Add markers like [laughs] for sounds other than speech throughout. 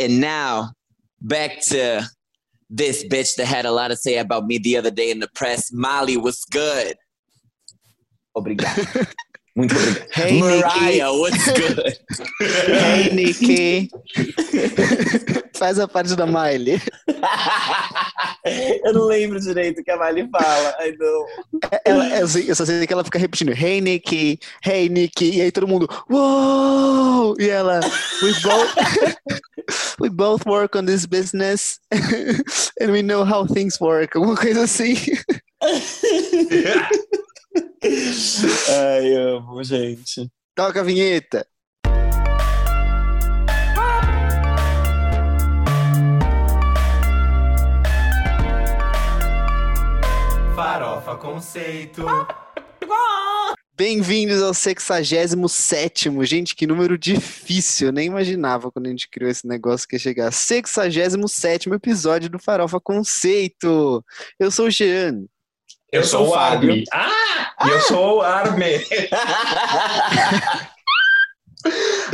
And now, back to this bitch that had a lot to say about me the other day in the press. Molly was good. Obrigado. [laughs] Muito obrigado. Hey, Mariah, what's [laughs] good? Hey, Nicky. [laughs] Faz a parte da Miley. [laughs] eu não lembro direito o que a Miley fala. I know. Ela, eu, sei- eu só sei que ela fica repetindo Hey, Nicky. Hey, Nicky. E aí todo mundo Uou! E ela We both, [laughs] we both work on this business [laughs] and we know how things work. Alguma coisa assim. Ai, amo, gente. Toca a vinheta. Farofa Conceito. Bem-vindos ao 67 Gente, que número difícil. Eu nem imaginava quando a gente criou esse negócio que ia chegar. 67 episódio do Farofa Conceito. Eu sou o Jean. Eu, Eu sou sou o. Arme. Ah! E eu sou o Arme. [laughs]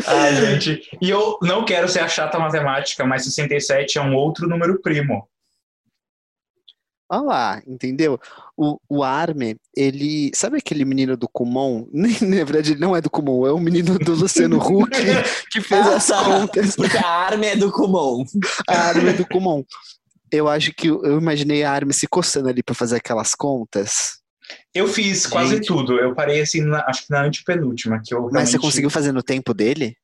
Ai, gente. E eu não quero ser a chata matemática, mas 67 é um outro número primo. Olha lá, entendeu? O, o Arme, ele. Sabe aquele menino do Kumon? [laughs] Na verdade, ele não é do Kumon, é o menino do Luciano Huck [laughs] que fez tá. contas. Porque a arma é do Kumon. A Arme do Kumon. Eu acho que eu imaginei a Arme se coçando ali pra fazer aquelas contas. Eu fiz quase Gente. tudo. Eu parei assim, na- acho que na antepenúltima. Que eu Mas você realmente- conseguiu fazer no tempo dele?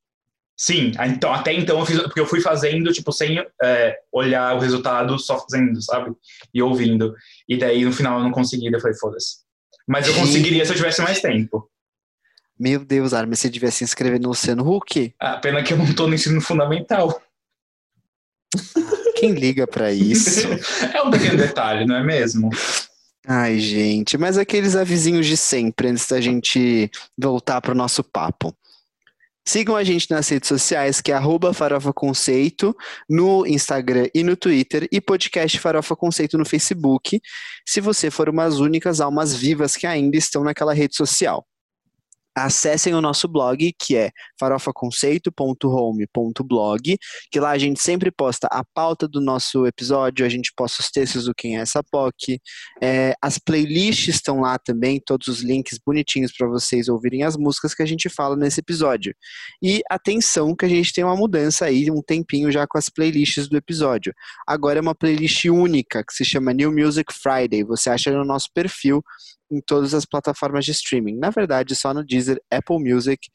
Sim, ah, então, até então eu fiz, porque eu fui fazendo, tipo, sem é, olhar o resultado, só fazendo, sabe? E ouvindo. E daí no final eu não consegui, daí eu falei, foda-se. Mas eu conseguiria se eu tivesse mais tempo. Meu Deus, Arme, você devia se inscrever no Luciano Huck? A pena que eu não tô no ensino fundamental. Quem liga pra isso? [laughs] É um pequeno detalhe, não é mesmo? Ai, gente, mas aqueles avisinhos de sempre, antes da gente voltar pro nosso papo. Sigam a gente nas redes sociais, que é arroba Farofa Conceito, no Instagram e no Twitter, e podcast Farofa Conceito no Facebook, se você for umas únicas almas vivas que ainda estão naquela rede social. Acessem o nosso blog, que é farofaconceito.home.blog, que lá a gente sempre posta a pauta do nosso episódio, a gente posta os textos do Quem é essa POC, é, as playlists estão lá também, todos os links bonitinhos para vocês ouvirem as músicas que a gente fala nesse episódio. E atenção que a gente tem uma mudança aí, um tempinho já com as playlists do episódio. Agora é uma playlist única que se chama New Music Friday. Você acha no nosso perfil em todas as plataformas de streaming. Na verdade, só no Deezer, Apple Music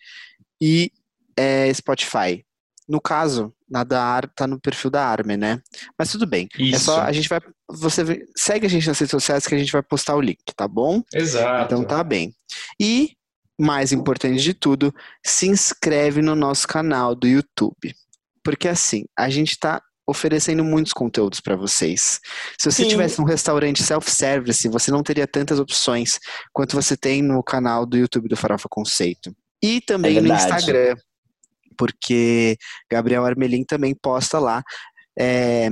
e é, Spotify. No caso, na da Ar, tá no perfil da Arme, né? Mas tudo bem. É Isso. só a gente vai. Você segue a gente nas redes sociais que a gente vai postar o link, tá bom? Exato. Então tá bem. E, mais importante de tudo, se inscreve no nosso canal do YouTube. Porque assim, a gente tá oferecendo muitos conteúdos para vocês. Se você Sim. tivesse um restaurante self-service, você não teria tantas opções quanto você tem no canal do YouTube do Farofa Conceito. E também É no. Instagram, porque Gabriel Armelin também posta lá é,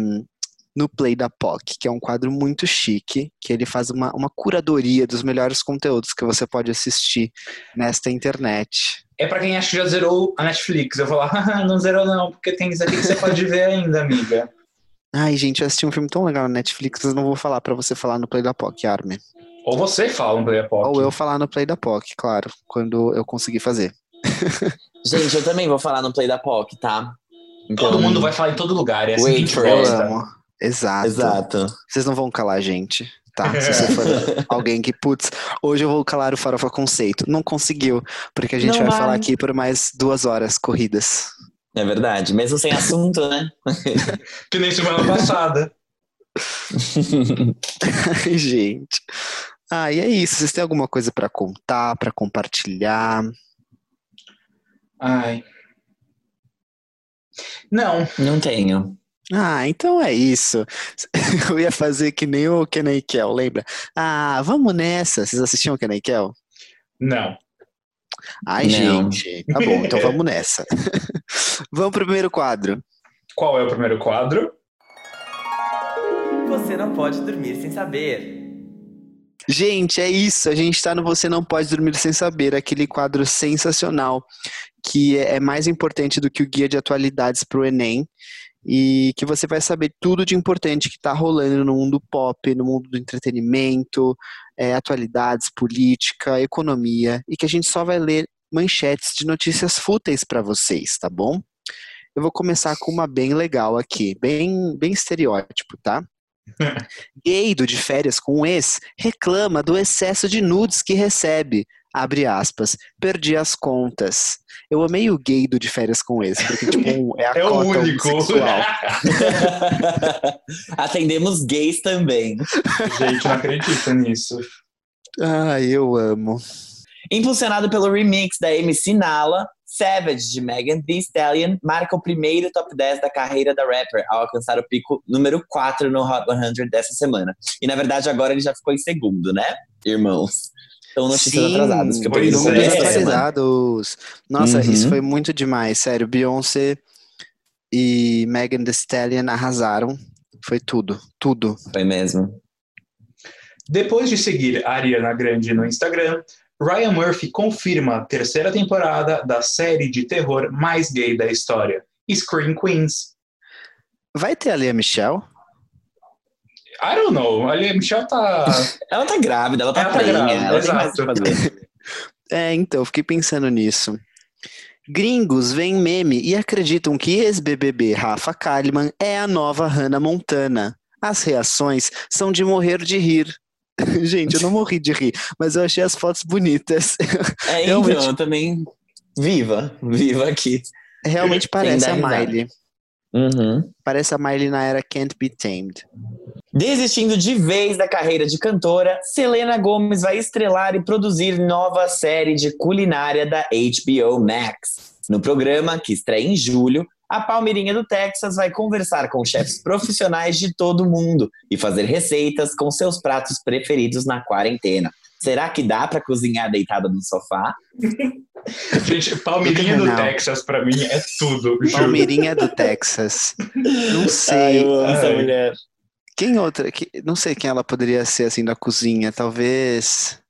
no Play da POC, que é um quadro muito chique, que ele faz uma, uma curadoria dos melhores conteúdos que você pode assistir nesta internet. É pra quem acha que já zerou a Netflix. Eu vou falar, [laughs] "Ah, não zerou não, porque tem isso aqui que você pode ver ainda, amiga. Ai, gente, eu assisti um filme tão legal na Netflix, mas não vou falar pra você falar no Play da POC, Armin. Ou você fala um Play Pop. Ou eu falar no Play da POC, claro, quando eu conseguir fazer. [laughs] Gente, eu também vou falar no Play da POC, tá? Então, Todo mundo vai falar em todo lugar, é assim Wait que a gente gosta. Exato. Exato. Vocês não vão calar a gente, tá? [laughs] Se você for alguém que, putz, hoje eu vou calar o Farofa Conceito. Não conseguiu, porque a gente vai vai. falar aqui por mais duas horas corridas. É verdade. Mesmo sem assunto, né? [laughs] Que nem semana passada. Ai, [laughs] gente. Ah, e é isso. Vocês têm alguma coisa pra contar, pra compartilhar? Ai. Não, Não tenho. Ah, então é isso. [laughs] Eu ia fazer que nem o Kenny Kel, lembra? Ah, vamos nessa. Vocês assistiam o Kenny Kel? não. Ai, Não. gente. Tá bom, então [laughs] vamos nessa. [laughs] Vamos pro primeiro quadro. Qual é o primeiro quadro? Você não pode dormir sem saber. Gente, é isso. A gente tá no Você Não Pode Dormir Sem Saber, aquele quadro sensacional que é mais importante do que o guia de atualidades para o Enem e que você vai saber tudo de importante que está rolando no mundo pop, no mundo do entretenimento, é, atualidades, política, economia, e que a gente só vai ler manchetes de notícias fúteis para vocês, tá bom? Eu vou começar com uma bem legal aqui, bem, bem estereótipo, tá? [laughs] Gay do de férias com um ex reclama do excesso de nudes que recebe abre aspas, perdi as contas. Eu amei o gay do de férias com esse, porque tipo, é a [laughs] É o cota único. homossexual. [laughs] Atendemos gays também. Gente, não acredita nisso. Ai, eu amo. Impulsionado pelo remix da MC Nala, Savage de Megan Thee Stallion marca o primeiro top 10 da carreira da rapper ao alcançar o pico número 4 no Hot 100 dessa semana. E na verdade agora ele já ficou em segundo, né, irmãos? Então notícias Sim, atrasadas, pois é. atualizados. Nossa, Uhum. isso foi muito demais, sério. Beyoncé e Megan Thee Stallion arrasaram. Foi tudo, tudo. Foi mesmo. Depois de seguir a Ariana Grande no Instagram, Ryan Murphy confirma a terceira temporada da série de terror mais gay da história, Scream Queens. Vai ter a Lea Michelle? I don't know, a Michelle tá. [laughs] Ela tá grávida, ela tá Ela tá grávida, ela exato. [laughs] É, então, eu fiquei pensando nisso. Gringos veem meme e acreditam que ex-BBB Rafa Kalimann é a nova Hannah Montana. As reações são de morrer de rir. [laughs] Gente, eu não morri de rir, mas eu achei as fotos bonitas. É, então, Realmente. eu também. Viva, viva aqui. Realmente parece a risada. Miley. Uhum. Parece a Miley na era Can't Be Tamed. Desistindo de vez da carreira de cantora, Selena Gomez vai estrelar e produzir nova série de culinária da HBO Max. No programa, que estreia em julho, a Palmeirinha do Texas vai conversar com chefes profissionais de todo o mundo e fazer receitas com seus pratos preferidos na quarentena. Será que dá pra cozinhar deitada no sofá? Gente, Palmeirinha do Não. Texas pra mim é tudo, juro. Palmeirinha do Texas. Não sei. essa Ai. mulher. Quem outra? que- não sei quem ela poderia ser assim da cozinha. Talvez.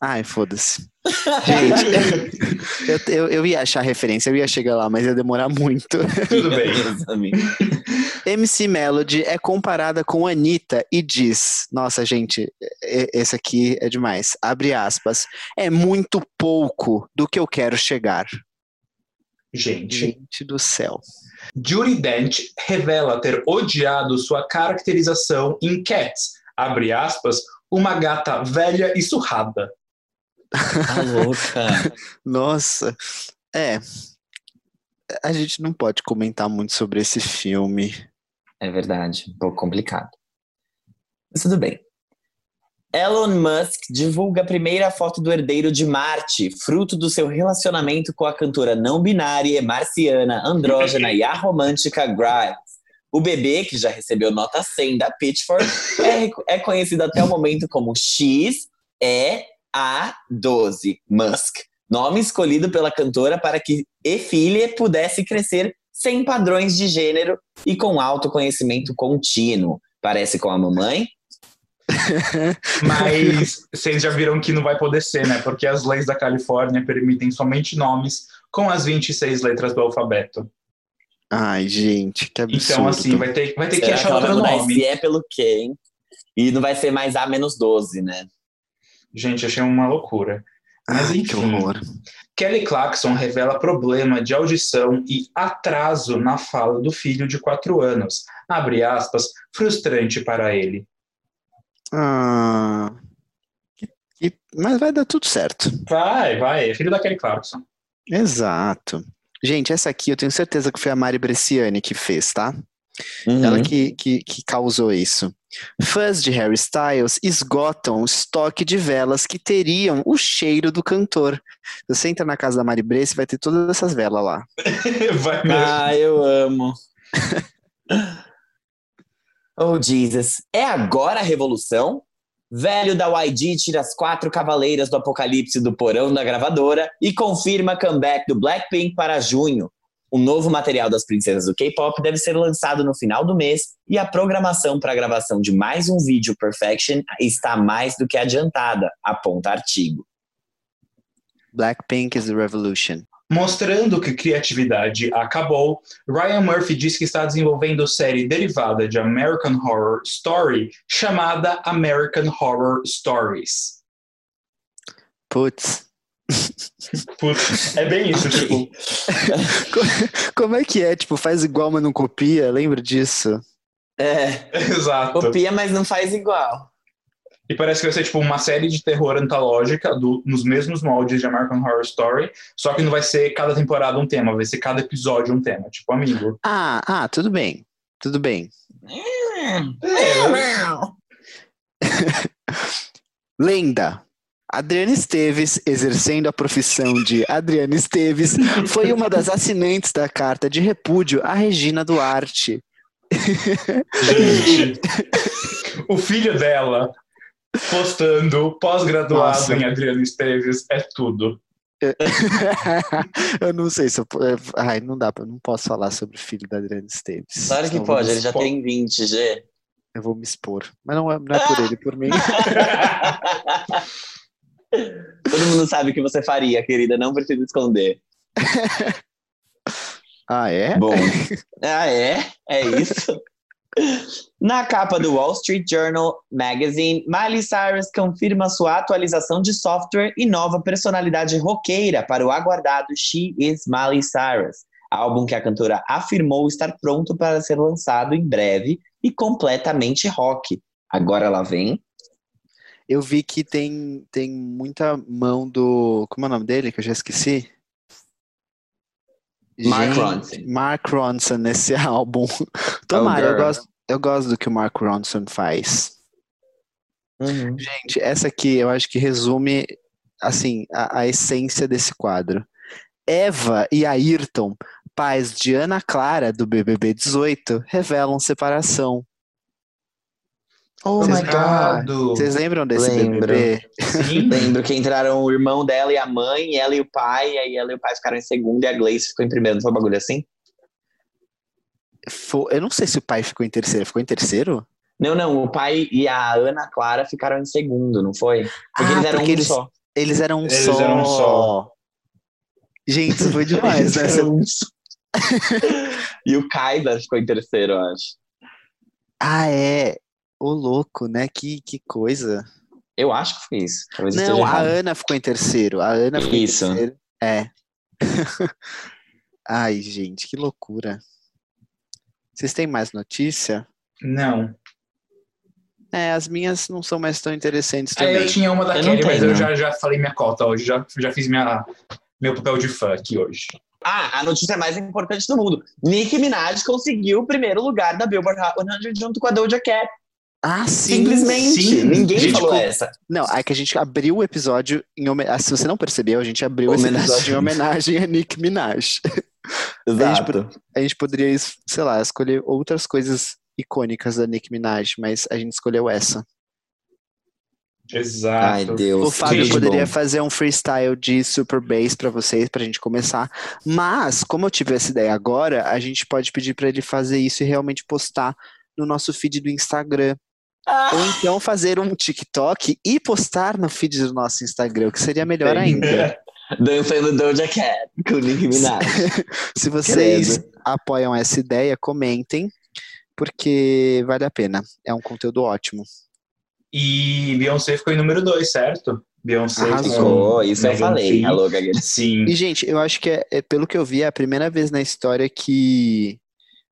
Ai, foda-se. Gente, [laughs] eu, eu, eu ia achar referência, eu ia chegar lá, mas ia demorar muito. Tudo bem. MC Melody é comparada com Anitta e diz: Nossa, gente, esse aqui é demais. Abre aspas. É muito pouco do que eu quero chegar. Gente, Gente do céu. Judy Dent revela ter odiado sua caracterização em Cats, abre aspas, uma gata velha e surrada. Tá louca. [laughs] Nossa. É. A gente não pode comentar muito sobre esse filme. É verdade, um pouco complicado. Mas tudo bem. Elon Musk divulga a primeira foto do herdeiro de Marte, fruto do seu relacionamento com a cantora não binária, marciana, andrógena e aromântica Grimes. O bebê, que já recebeu nota 100 da Pitchfork, é, é conhecido até o momento como X E A 12 Musk, nome escolhido pela cantora para que e filha pudesse crescer sem padrões de gênero e com autoconhecimento contínuo. Parece com a mamãe? [laughs] Mas vocês já viram que não vai poder ser, né? Porque as leis da Califórnia permitem somente nomes com as 26 letras do alfabeto. Ai, gente, que absurdo. Então, assim, vai ter, vai ter que achar outro nome. esse é pelo quê, hein? E não vai ser mais A menos 12, né? Gente, achei uma loucura. Mas Ai, que enfim. horror. Kelly Clarkson revela problema de audição e atraso na fala do filho de 4 anos. Abre aspas, frustrante para ele. Ah, que- que- mas vai dar tudo certo. Vai, vai, é filho da Kelly Clarkson. Exato. Gente, essa aqui eu tenho certeza que foi a Mari Bresciani que fez, tá? Uhum. Ela que, que, que causou isso. Fãs de Harry Styles esgotam o estoque de velas que teriam o cheiro do cantor. Você entra na casa da Mari Bresci, vai ter todas essas velas lá. [laughs] vai mesmo. Ah, eu amo. [laughs] oh, Jesus. É agora a revolução? Velho da YG tira as quatro cavaleiras do apocalipse do porão da gravadora e confirma comeback do Blackpink para junho. O novo material das princesas do K-pop deve ser lançado no final do mês e a programação para a gravação de mais um vídeo Perfection está mais do que adiantada, aponta artigo. Blackpink is the revolution. Mostrando que criatividade acabou, Ryan Murphy diz que está desenvolvendo série derivada de American Horror Story chamada American Horror Stories. Putz. Putz, é bem isso, tipo. [laughs] Como é que é? Tipo, faz igual, mas não copia? Lembra disso? É, Exato. copia, mas não faz igual. E parece que vai ser tipo uma série de terror antológica do- nos mesmos moldes de American Horror Story, só que não vai ser cada temporada um tema, vai ser cada episódio um tema, tipo amigo. Ah, ah, tudo bem. Tudo bem. [laughs] Lenda. Adriana Esteves, exercendo a profissão de Adriana Esteves, foi uma das assinantes da carta de repúdio à Regina Duarte. Gente, [laughs] o filho dela postando pós-graduado em Adriano Esteves é tudo. [laughs] eu não sei se eu. é, Ai, não dá, eu não posso falar sobre o filho da Adriana Esteves. Claro que vou pode, ele já tem 20, G. Eu vou me expor. Mas não é, não é por ele, é por mim. [laughs] Todo mundo sabe o que você faria, querida, não precisa esconder. [laughs] Ah, é? Bom, [laughs] ah, é? É isso? Na capa do Wall Street Journal Magazine, Miley Cyrus confirma sua atualização de software e nova personalidade roqueira para o aguardado She Is Miley Cyrus, álbum que a cantora afirmou estar pronto para ser lançado em breve e completamente rock. Agora ela vem. Eu vi que tem, tem muita mão do. Como é o nome dele? Que eu já esqueci. Mark Ronson. Mark Ronson nesse [laughs] álbum. Tomara, eu girl. gosto, eu gosto do que o Mark Ronson faz. Gente, essa aqui eu acho que resume assim a, a essência desse quadro. Eva e Ayrton, pais de Ana Clara do BBB 18, revelam separação. Oh my God. Vocês lembram desse Lembro. BBB? Sim. [laughs] Lembro que entraram o irmão dela e a mãe, ela e o pai, e aí ela e o pai ficaram em segundo e a Gleice ficou em primeiro. Não foi um bagulho assim? Eu não sei se o pai ficou em terceiro. Ficou em terceiro? Não, não, o pai e a Ana Clara ficaram em segundo, não foi? Porque Ah, eles eram porque um eles- só. Eles eram um Eles só. eram um só. Gente, isso foi [laughs] demais, Eles né? eram só. [laughs] e o Kaiser ficou em terceiro, eu acho. Ah, é. Ô, louco, né? Que, que coisa. Eu acho que foi isso. Talvez eu Não, a. Ana ficou em terceiro. A Ana ficou Isso. em terceiro. É. [laughs] Ai, gente, que loucura. Vocês têm mais notícia? Não. É, as minhas não são mais tão interessantes Aí também. eu tinha uma da Eu Kelly, mas tenho. eu já, já falei minha cota hoje, já, já fiz minha, meu papel de fã aqui hoje. Ah, a notícia mais importante do mundo. Nicki Minaj conseguiu o primeiro lugar da Billboard Hot 100 junto com a Doja Cat. Ah, sim. Simplesmente. sim. Ninguém Gente, falou essa. Não, é que a gente abriu o episódio em homenagem. Se você não percebeu, a gente abriu esse Homenagem. episódio em homenagem a Nick Minaj. [laughs] Exato. A gente poderia, sei lá, escolher outras coisas icônicas da Nick Minaj, mas a gente escolheu essa. Exato. Ai, Deus. O Fábio Gente, poderia bom. fazer um freestyle de Super Bass pra vocês, pra gente começar. Mas, como eu tive essa ideia agora, a gente pode pedir pra ele fazer isso e realmente postar no nosso feed do Instagram. Ah, Ou então fazer um TikTok e postar no feed do nosso Instagram, o que seria melhor ainda. [laughs] dançando Doja Cat com Nicki Minaj. [laughs] Se vocês Credo. apoiam essa ideia, comentem, porque vale a pena. É um conteúdo ótimo. E Beyoncé ficou em número 2, certo? Beyoncé Arrasou. Ficou, isso eu falei. Alô, Gagueira. Sim. E, gente, eu acho que, é, é, pelo que eu vi, é a primeira vez na história que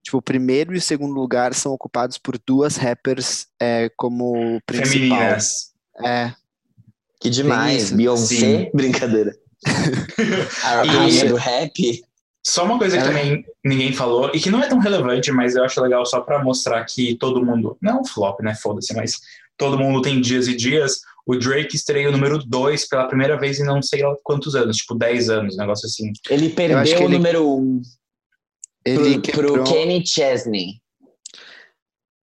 tipo, o primeiro e o segundo lugar são ocupados por duas rappers é, como principal. Femininas. É, Que demais. Beyoncé, Sim. [laughs] brincadeira. [laughs] A rainha do rap. Só uma coisa que É. também ninguém falou, e que não é tão relevante, mas eu acho legal só pra mostrar que todo mundo. Não é um flop, né? Foda-se, mas todo mundo tem dias e dias. O Drake estreia o número 2 pela primeira vez em não sei lá quantos anos, tipo 10 anos, um negócio assim. Ele perdeu o ele- número um ele, pro, quebrou, pro Kenny Chesney.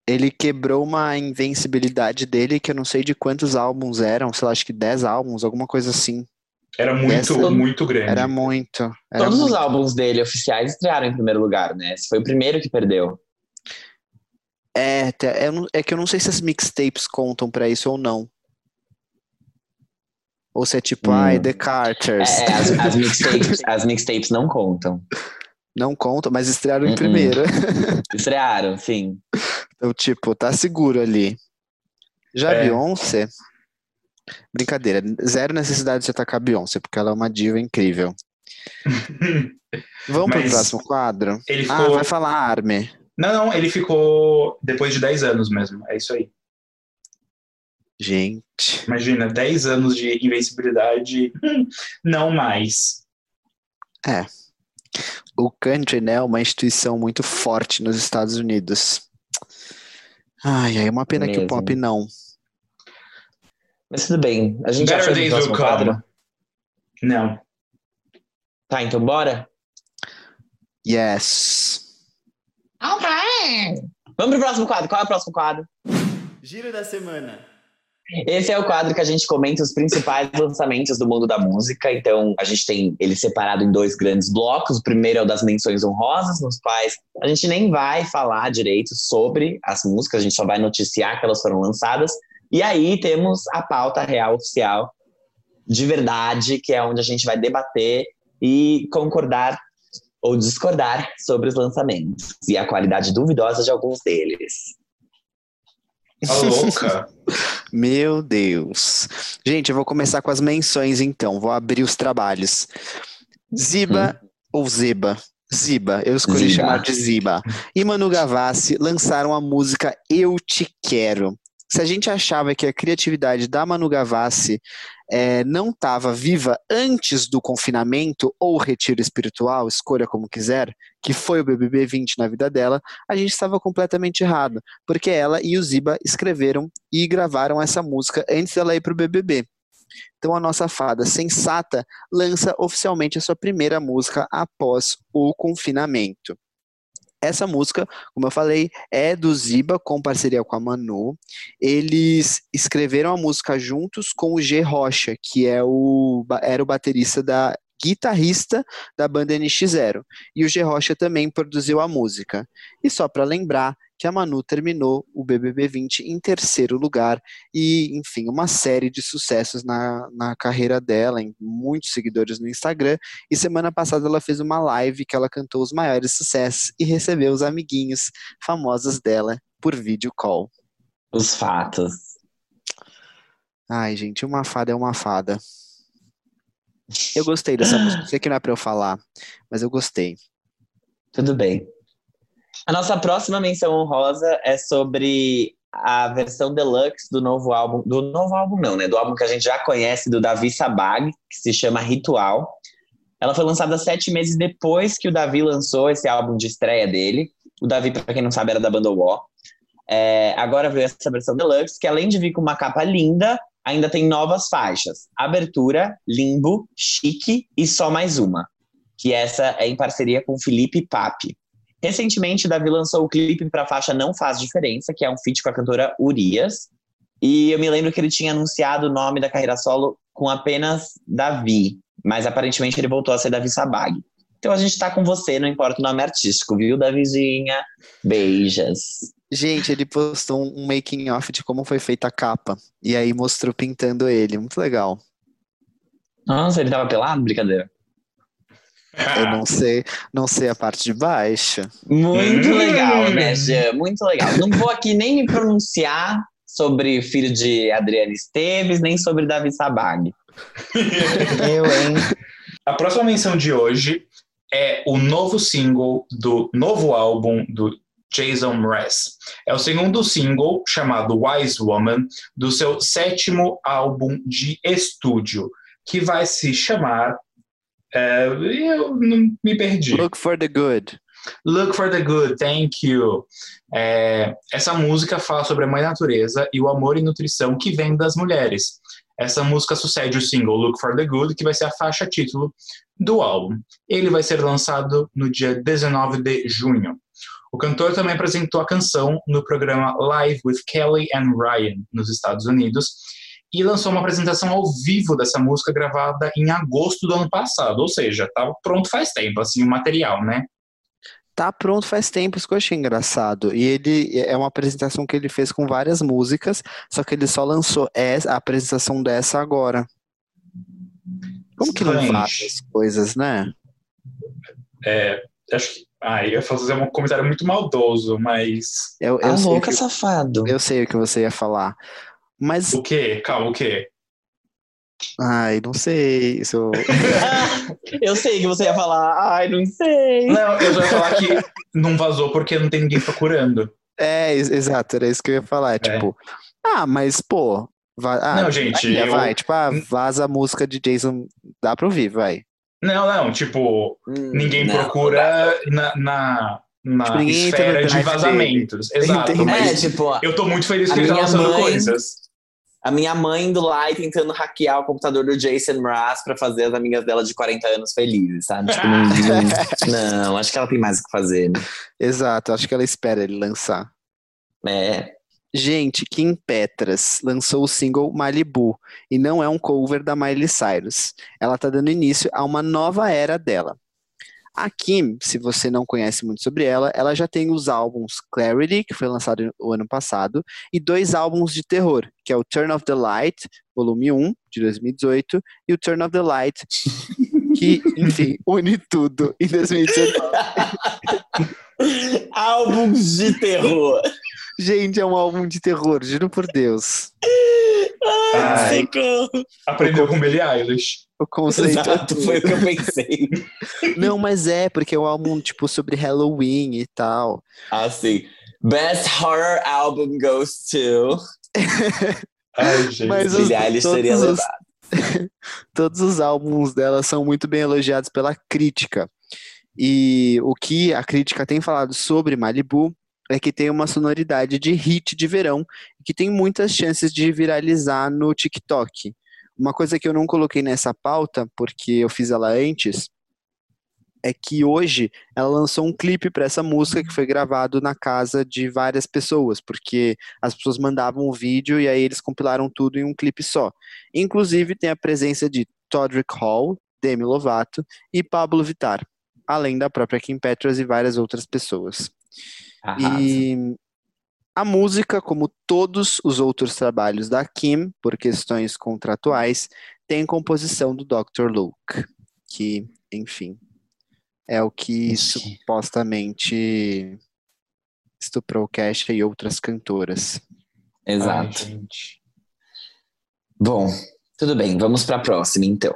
ele quebrou uma invencibilidade dele que eu não sei de quantos álbuns eram, sei lá, acho que 10 álbuns, alguma coisa assim. Era muito, Essa- muito grande. Era muito. Era Todos os muito. álbuns dele oficiais estrearam em primeiro lugar, né? Esse foi o primeiro que perdeu. É, é, é que eu não sei se as mixtapes contam pra isso ou não. Ou se é tipo, Hum. ai, The Carters. É, as, as [laughs] mixtapes, as mixtapes não contam. Não conta, mas estrearam em Uh-uh. primeira. [laughs] Estrearam, sim. Então, tipo, tá seguro ali. Já É. Beyoncé. Brincadeira, zero necessidade de atacar a Beyoncé, porque ela é uma diva incrível. [laughs] Vamos pro Mas próximo quadro? Ele Ah, ficou. vai falar Arme. Não, não, ele ficou depois de 10 anos mesmo. É isso aí. Gente. Imagina, 10 anos de invencibilidade. hum, Não mais. O country, né, é uma instituição muito forte nos Estados Unidos. Ai, ai, uma pena que o Mesmo. pop não. Mas tudo bem. A gente já Better fez o próximo quadro? Não. Tá, então bora? Yes. Vamos pro próximo quadro. Qual é o próximo quadro? Giro da semana. Esse é o quadro que a gente comenta os principais lançamentos do mundo da música. Então, a gente tem ele separado em dois grandes blocos. O primeiro é o das menções honrosas, nos quais a gente nem vai falar direito sobre as músicas, a gente só vai noticiar que elas foram lançadas. E aí temos a pauta real oficial de verdade, que é onde a gente vai debater e concordar ou discordar sobre os lançamentos e a qualidade duvidosa de alguns deles. Tá louca. [laughs] Meu Deus. Gente, eu vou começar com as menções então. Vou abrir os trabalhos. Ziba ou Zeba? Ziba, eu escolhi Ziba. chamar de Ziba. E Manu Gavassi lançaram a música Eu Te Quero. Se a gente achava que a criatividade da Manu Gavassi eh, não estava viva antes do confinamento ou retiro espiritual, escolha como quiser, que foi o BBB 20 na vida dela, a gente estava completamente errado, porque ela e o Ziba escreveram e gravaram essa música antes dela ir para o BBB. Então a nossa fada sensata lança oficialmente a sua primeira música após o confinamento. Essa música, como eu falei, é do Ziba com parceria com a Manu. Eles escreveram a música juntos com o G Rocha, que é o, era o baterista da guitarrista da banda NX0. E o G Rocha também produziu a música. E só para lembrar que a Manu terminou o BBB 20 em terceiro lugar e, enfim, uma série de sucessos na, na carreira dela, em muitos seguidores no Instagram. E semana passada ela fez uma live que ela cantou os maiores sucessos e recebeu os amiguinhos famosos dela por vídeo call. Os fatos. Ai, gente, uma fada é uma fada. Eu gostei dessa [gasps] música, sei que não é pra eu falar, mas eu gostei. Tudo bem. A nossa próxima menção honrosa é sobre a versão deluxe do novo álbum. Do novo álbum, não, né? Do álbum que a gente já conhece, do Davi Sabag, que se chama Ritual. Ela foi lançada sete meses depois que o Davi lançou esse álbum de estreia dele. O Davi, para quem não sabe, era da banda War. É, agora veio essa versão deluxe, que além de vir com uma capa linda, ainda tem novas faixas: Abertura, Limbo, Chique e Só Mais Uma. Que essa é em parceria com Felipe Papi. Recentemente, Davi lançou o clipe para a faixa Não Faz Diferença, que é um feat com a cantora Urias. E eu me lembro que ele tinha anunciado o nome da carreira solo com apenas Davi, mas aparentemente ele voltou a ser Davi Sabag. Então a gente tá com você, não importa o nome artístico, viu, Davizinha? Beijas. Gente, ele postou um making off de como foi feita a capa. E aí mostrou pintando ele. Muito legal. Nossa, ele tava pelado? Brincadeira. Eu não sei, não sei a parte de baixo. Muito Hum. legal, né, Jean? Muito legal. Não vou aqui nem me pronunciar sobre o filho de Adriana Esteves, nem sobre Davi Sabag. Eu, hein? A próxima menção de hoje é o novo single do novo álbum do Jason Mraz. É o segundo single, chamado Wise Woman, do seu sétimo álbum de estúdio, que vai se chamar. é, eu não me perdi. Look for the good. Look for the Good, thank you. É, essa música fala sobre a mãe natureza e o amor e nutrição que vem das mulheres. Essa música sucede o single Look for the Good, que vai ser a faixa título do álbum. Ele vai ser lançado no dia 19 de junho. O cantor também apresentou a canção no programa Live with Kelly and Ryan, nos Estados Unidos, e lançou uma apresentação ao vivo dessa música gravada em agosto do ano passado, ou seja, estava pronto faz tempo, assim, o material, né? Tá pronto faz tempo, isso que eu achei engraçado. E ele é uma apresentação que ele fez com várias músicas, só que ele só lançou essa, a apresentação dessa agora. Como que não vaza as coisas, né? É, acho que. Ah, eu ia fazer um comentário muito maldoso, mas. Eu, eu, Ah, sei, o louca, que, safado. eu sei o que você ia falar. Mas, O quê? Calma, o quê? ai, não sei. Se [laughs] eu... sei que você ia falar, ai, não sei. Não, eu só ia falar que não vazou porque não tem ninguém procurando. É, ex- exato, era isso que eu ia falar. É, tipo, ah, mas, pô. Va ah, Não, gente, varia, eu- vai. Tipo, ah, vaza a música de Jason. Dá pra ouvir, vai. Não, não, tipo, ninguém Hum, Não, procura na, na, na Tipo, ninguém esfera de vazamentos. Exato, Entendi. É, mas tipo, eu tô muito feliz a que ele tá minha lançando mãe- coisas. a minha mãe do lá tentando hackear o computador do Jason Mraz pra fazer as amigas dela de 40 anos felizes, sabe? Tipo, não, não, [laughs] não, acho que ela tem mais o que fazer, né? Exato, acho que ela espera ele lançar. É, Gente, Kim Petras lançou o single Malibu e não é um cover da Miley Cyrus. Ela tá dando início a uma nova era dela. A Kim, se você não conhece muito sobre ela, ela já tem os álbuns Clarity, que foi lançado o ano passado, e dois álbuns de terror, que é o Turn of the Light, volume 1, de 2018, e o Turn of the Light, que, [laughs] enfim, une tudo em 2019. [laughs] álbuns de terror. Gente, é um álbum de terror, juro por Deus. Ai, socorro. aprendeu com Billie Eilish. O conceito é Exato, foi o que eu pensei. [laughs] Não, mas é, porque é um álbum, tipo, sobre Halloween e tal. Assim, Best Horror Album goes to... [laughs] Ai, gente. Mas os- Billie Eilish todos teria os- levado. [laughs] Todos os álbuns dela são muito bem elogiados pela crítica. E o que a crítica tem falado sobre Malibu é que tem uma sonoridade de hit de verão que tem muitas chances de viralizar no TikTok. Uma coisa que eu não coloquei nessa pauta, porque eu fiz ela antes, é que hoje ela lançou um clipe para essa música que foi gravado na casa de várias pessoas, porque as pessoas mandavam o vídeo e aí eles compilaram tudo em um clipe só. Inclusive tem a presença de Todrick Hall, Demi Lovato e Pablo Vittar, além da própria Kim Petras e várias outras pessoas. Arrasa. E a música, como todos os outros trabalhos da Kim, por questões contratuais, tem composição do Dr. Luke, que, enfim, é o que Ixi. supostamente estuprou Kesha e outras cantoras. Exato. Ai, gente. Bom, tudo bem, vamos pra próxima então.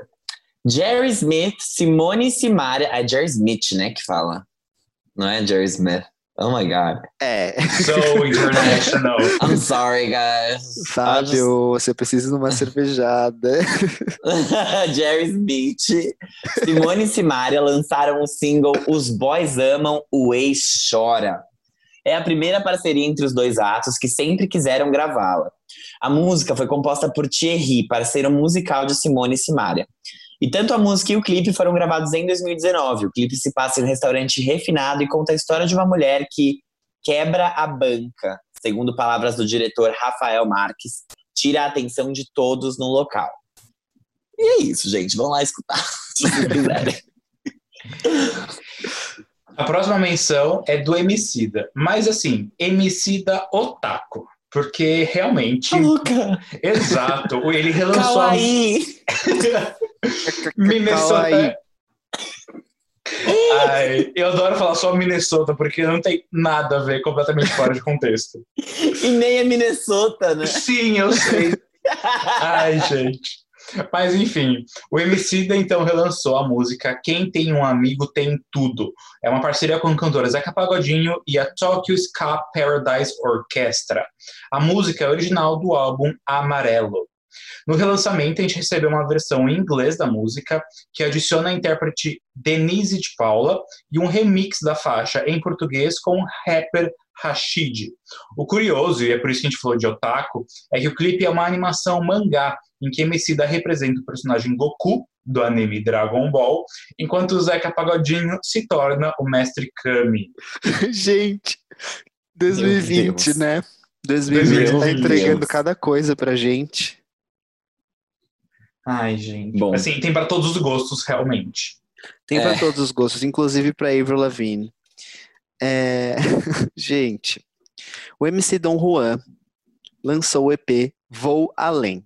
Jerry Smith, Simone Simaria. É Jerry Smith, né, que fala. Não é Jerry Smith. Oh my god. É, So international. [laughs] I'm sorry, guys. Fábio, você precisa de uma [laughs] cervejada. [laughs] Jerry Smith, Simone e Simaria lançaram o single Os Boys Amam, o Ex Chora. É a primeira parceria entre os dois atos que sempre quiseram gravá-la. A música foi composta por Thierry, parceiro musical de Simone e Simaria. E tanto a música e o clipe foram gravados em 2019. O clipe se passa em um restaurante refinado e conta a história de uma mulher que quebra a banca, segundo palavras do diretor Rafael Marques, tira a atenção de todos no local. E é isso, gente. Vão lá escutar, [laughs] se quiserem. A próxima menção é do Emicida. Mas assim, Emicida Otaku. Porque realmente, Luca, exato, ele relançou a Kawaii. [laughs] Minnesota. Kawaii. Ai, eu adoro falar só Minnesota, porque não tem nada a ver, completamente fora de contexto. E nem é Minnesota, né? Sim, eu sei. [laughs] Ai, gente. Mas enfim, o Emicida então relançou a música Quem Tem Um Amigo Tem Tudo. É uma parceria com a cantora Zeca Pagodinho e a Tokyo Ska Paradise Orchestra. A música é original do álbum Amarelo. No relançamento, a gente recebeu uma versão em inglês da música, que adiciona a intérprete Denise de Paula e um remix da faixa em português com o rapper Rashid. O curioso, e é por isso que a gente falou de otaku, é que o clipe é uma animação mangá, em que Emicida representa o personagem Goku, do anime Dragon Ball, enquanto o Zeca Pagodinho se torna o mestre Kami. [laughs] Gente, 2020, Deus. né? 2020 tá Meu entregando Deus. cada coisa pra gente. Ai, gente. Bom. Assim, tem para todos os gostos, realmente. Tem É. pra todos os gostos, inclusive pra Avril Lavigne. É... [laughs] Gente, o MC Dom Juan lançou o EP Vou Além.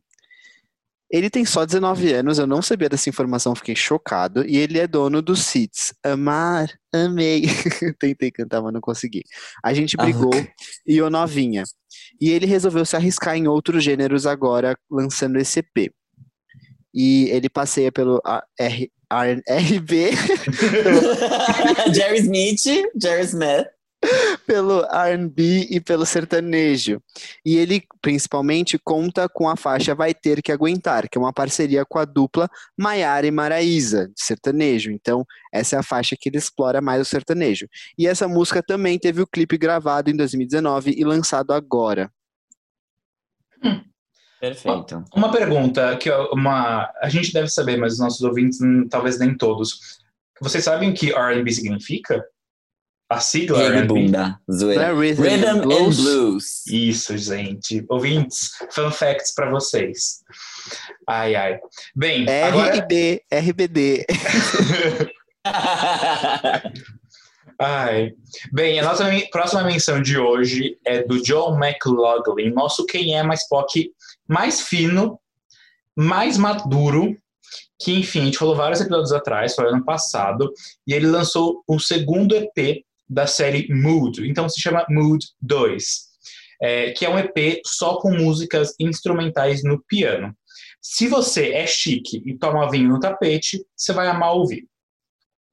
Ele tem só 19 anos, eu não sabia dessa informação, fiquei chocado. E ele é dono dos hits Amar, Amei. [laughs] Tentei cantar, mas não consegui. A gente brigou Ah, e o novinha. E ele resolveu se arriscar em outros gêneros agora, lançando esse EP. E ele passeia pelo R, R- RB, [laughs] Jerry Smith, Jerry Smith. Pelo R&B e pelo sertanejo. E ele principalmente conta com a faixa Vai Ter Que Aguentar, que é uma parceria com a dupla Maiara e Maraísa, de sertanejo. Então, essa é a faixa que ele explora mais o sertanejo. E essa música também teve o clipe gravado em 2019 e lançado agora. Perfeito. Uma pergunta que uma, a gente deve saber, mas os nossos ouvintes hum, talvez nem todos. Vocês sabem o que R&B significa? A sigla R&B? bunda, zoeira. É Rhythm, Rhythm and Blues? Blues. Isso, gente. Ouvintes, fun facts pra vocês. Ai, ai. Bem, agora... RB, RBD. [laughs] Ai. Bem, a nossa próxima menção de hoje é do John McLaughlin, nosso quem é mais POC mais fino, mais maduro, que enfim, a gente falou vários episódios atrás, foi ano passado, e ele lançou o segundo EP da série Mood, então se chama Mood 2, é, que é um EP só com músicas instrumentais no piano. Se você é chique e toma vinho no tapete, você vai amar ouvir.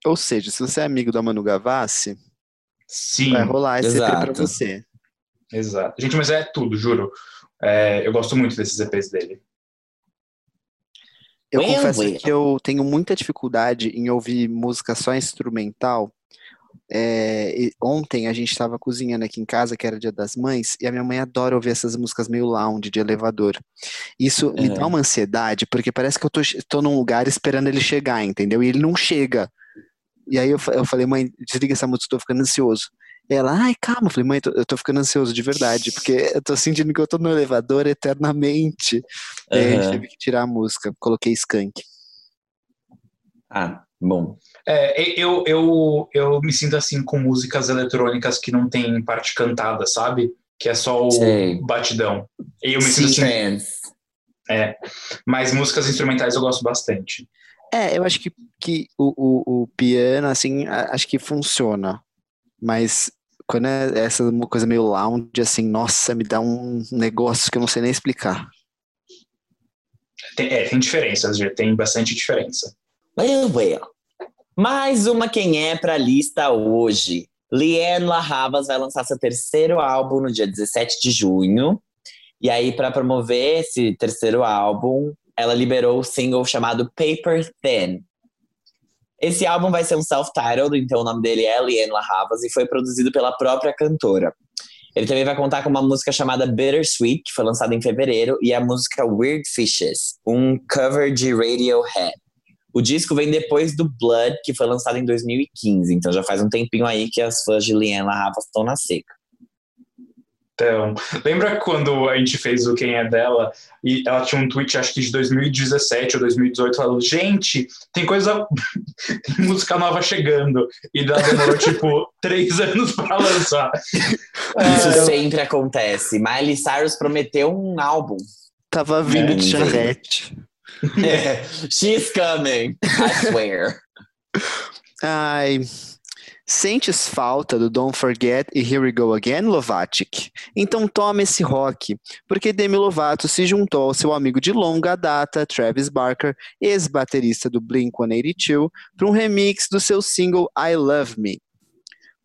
Ou seja, se você é amigo da Manu Gavassi, Sim. vai rolar esse EP pra Exato. você. Exato. Gente, mas é tudo, juro. É, eu gosto muito desses EPs dele. Eu confesso que eu tenho muita dificuldade em ouvir música só instrumental. É, ontem a gente estava cozinhando aqui em casa, que era Dia das Mães, e a minha mãe adora ouvir essas músicas meio lounge, de elevador. Isso me Uhum. dá uma ansiedade, porque parece que eu tô, tô num lugar esperando ele chegar, entendeu? E ele não chega. E aí eu, eu falei, mãe, desliga essa música, eu tô ficando ansioso. Ela, ai, calma. Eu falei, mãe, eu tô- ficando ansioso de verdade, porque eu tô sentindo que eu tô no elevador eternamente. E aí a gente teve que tirar a música, coloquei skunk. Ah, bom. É, eu, eu, eu me sinto assim com músicas eletrônicas que não tem parte cantada, sabe? Que é só o Sei. batidão. E eu me sinto Sim, assim, trans. mas músicas instrumentais eu gosto bastante. É, eu acho que, que o, o, o piano, assim, acho que funciona. Mas quando é essa uma coisa meio lounge, assim, nossa, me dá um negócio que eu não sei nem explicar. Tem, é, tem diferenças, Gê, tem bastante diferença. Well, well. Mais uma quem é pra lista hoje. Liane La Havas vai lançar seu terceiro álbum no dia 17 de junho. E aí, para promover esse terceiro álbum, ela liberou o single chamado Paper Thin. Esse álbum vai ser um self-titled, então o nome dele é Liane La Havas e foi produzido pela própria cantora. Ele também vai contar com uma música chamada Bittersweet, que foi lançada em fevereiro, e a música Weird Fishes, um cover de Radiohead. O disco vem depois do Blood, que foi lançado em 2015. Então já faz um tempinho aí que as fãs de Liane La Havas estão na seca. Então, lembra quando a gente fez o Quem é dela e ela tinha um tweet, acho que de 2017 ou 2018, falando: Gente, tem coisa, [laughs] tem música nova chegando. E ela demorou [laughs] tipo três anos pra lançar. Isso É, sempre acontece. Miley Cyrus prometeu um álbum. Tava vindo É, de não charrete. [laughs] She's coming, I swear. Ai. Sentes falta do Don't Forget e Here We Go Again, Lovatic? Então toma esse rock, porque Demi Lovato se juntou ao seu amigo de longa data, Travis Barker, ex-baterista do Blink-182, para um remix do seu single I Love Me.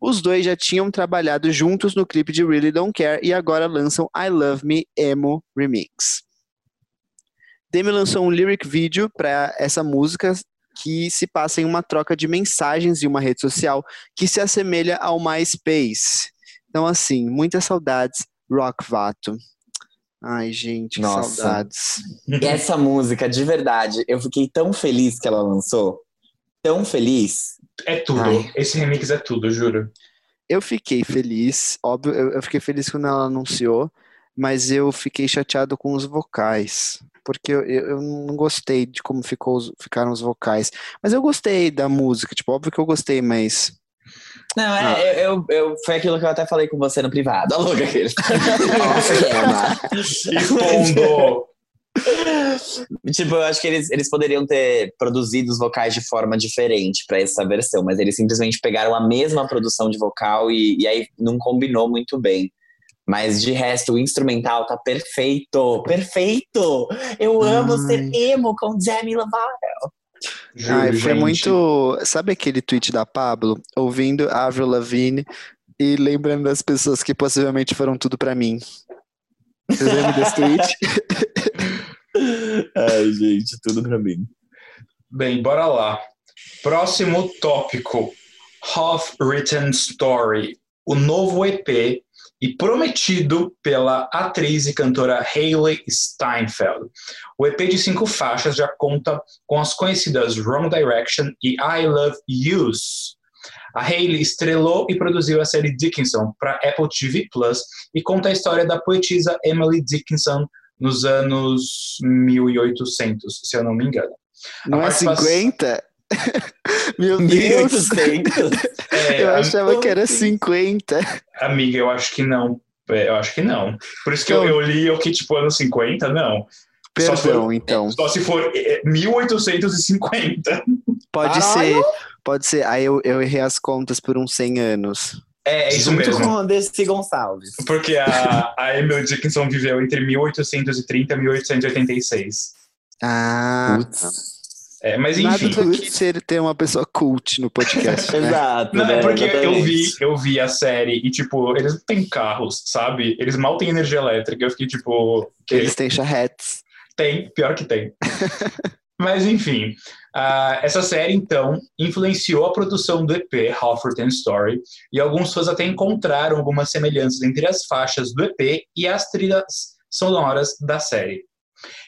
Os dois já tinham trabalhado juntos no clipe de Really Don't Care e agora lançam I Love Me Emo Remix. Demi lançou um lyric video para essa música que se passa em uma troca de mensagens em uma rede social que se assemelha ao MySpace. Então, assim, muitas saudades, Rock Vato. Ai, gente, que Nossa. saudades. E essa música, de verdade, eu fiquei tão feliz que ela lançou. Tão feliz. É tudo. Ai. Esse remix é tudo, juro. Eu fiquei feliz, óbvio, eu fiquei feliz quando ela anunciou, mas eu fiquei chateado com os vocais. Porque eu, eu não gostei de como ficou, os- ficaram os vocais. Mas eu gostei da música, tipo, óbvio que eu gostei, mas. Não, é, Ah. eu, eu, eu- foi aquilo que eu até falei com você no privado. A louca aquele. Expondo. tipo, eu acho que eles, eles poderiam ter produzido os vocais de forma diferente para essa versão, mas eles simplesmente pegaram a mesma produção de vocal e, e aí não combinou muito bem. Mas de resto, o instrumental tá perfeito, perfeito! Eu amo Ai. ser emo com Demi Lovato. Juro, Ai, foi gente. muito. Sabe aquele tweet da Pablo? Ouvindo Avril Lavigne e lembrando das pessoas que possivelmente foram tudo pra mim. Vocês lembram desse tweet? [laughs] Ai, gente, tudo pra mim. Bem, bora lá. Próximo tópico: Half Written Story, o novo EP e prometido pela atriz e cantora Hailey Steinfeld. O EP de cinco faixas já conta com as conhecidas Wrong Direction e I Love Yous. A Hailey estrelou e produziu a série Dickinson para Apple TV Plus e conta a história da poetisa Emily Dickinson nos anos 1800, se eu não me engano. Não é participação- 50? [laughs] Meu Deus! 1800. [laughs] É, Eu achava que era 50. Amiga, eu acho que não. É, Eu acho que não. Por isso que eu, eu li eu que, tipo, anos 50, não. Só Perdão, for- então. Só se for é, 1850. Pode Caralho! ser, pode ser. Aí eu, eu errei as contas por uns 100 anos. É, é isso Junto mesmo. com o Desi Gonçalves. Porque a, a Emily Dickinson viveu entre 1830 e 1886. Ah, Putz. É, mas nada enfim. do que ser ter uma pessoa cult no podcast. [laughs] né? Exato. Não, né? é porque eu vi, eu vi a série e, tipo, eles não têm carros, sabe? Eles mal têm energia elétrica. Eu fiquei, tipo, Eles têm charretes. Tem, pior que tem. [laughs] Mas enfim, ah, essa série então influenciou a produção do EP Half Written Story e alguns fãs até encontraram algumas semelhanças entre as faixas do EP e as trilhas sonoras da série.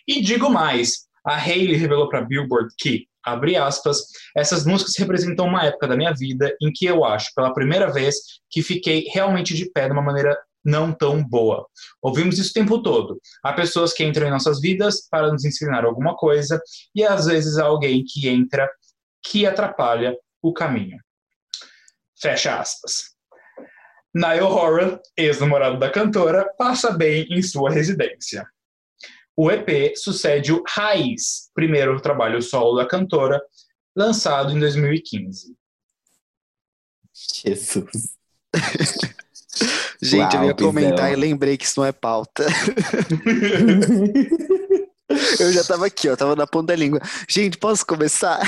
E digo mais, a Hayley revelou para Billboard que, abre aspas, essas músicas representam uma época da minha vida em que eu acho, pela primeira vez, que fiquei realmente de pé de uma maneira não tão boa. Ouvimos isso o tempo todo. Há pessoas que entram em nossas vidas para nos ensinar alguma coisa, e às vezes há alguém que entra que atrapalha o caminho. Fecha aspas. Niall Horan, ex-namorado da cantora, passa bem em sua residência. O EP sucede o Raiz, primeiro trabalho solo da cantora, lançado em 2015. Jesus. [laughs] Gente, eu Uau, ia comentar e lembrei que isso não é pauta. [laughs] Eu já tava aqui, ó, tava na ponta da língua. Gente, posso começar?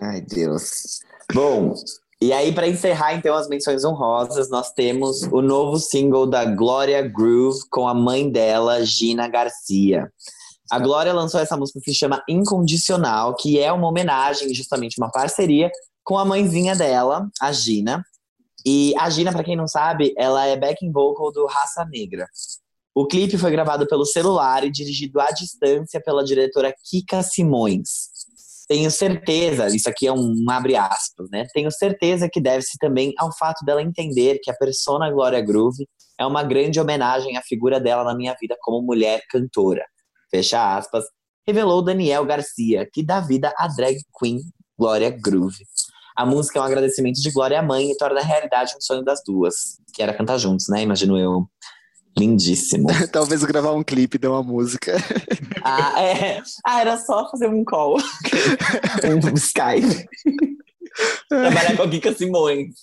Ai, Deus. Bom, e aí para encerrar então as menções honrosas, nós temos o novo single da Gloria Groove com a mãe dela, Gina Garcia. A Glória lançou essa música que se chama Incondicional, que é uma homenagem, justamente uma parceria com a mãezinha dela, a Gina. E a Gina, para quem não sabe, ela é backing vocal do Raça Negra. O clipe foi gravado pelo celular e dirigido à distância pela diretora Kika Simões. Tenho certeza, isso aqui é um abre aspas, né? Tenho certeza que deve-se também ao fato dela entender que a persona Glória Groove é uma grande homenagem à figura dela na minha vida como mulher cantora. Fecha aspas. Revelou Daniel Garcia, que dá vida à drag queen Glória Groove. A música é um agradecimento de Glória à mãe e torna realidade um sonho das duas, que era cantar juntos, né? Imagino eu. Lindíssimo. [laughs] Talvez gravar um clipe de uma música. [laughs] Ah, é. Ah, era só fazer um call. [laughs] um Skype. Trabalhar com a Kika Simões.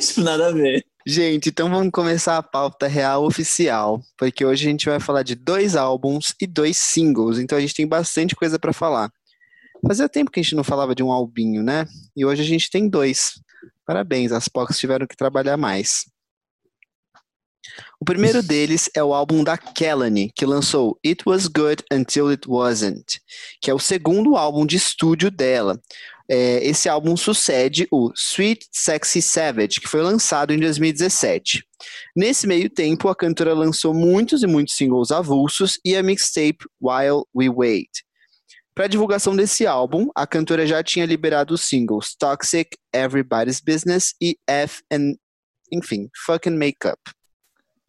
tipo, nada a ver. Gente, então vamos começar a pauta real oficial, porque hoje a gente vai falar de dois álbuns e dois singles, então a gente tem bastante coisa pra falar. Fazia tempo que a gente não falava de um albinho, né? E hoje a gente tem dois. Parabéns, as POCs tiveram que trabalhar mais. O primeiro deles é o álbum da Kelly, que lançou It Was Good Until It Wasn't, que é o segundo álbum de estúdio dela. É, esse álbum sucede o Sweet Sexy Savage, que foi lançado em 2017. Nesse meio tempo, a cantora lançou muitos e muitos singles avulsos e a mixtape While We Wait. Para a divulgação desse álbum, a cantora já tinha liberado os singles Toxic, Everybody's Business e F and, enfim, Fuck and Makeup.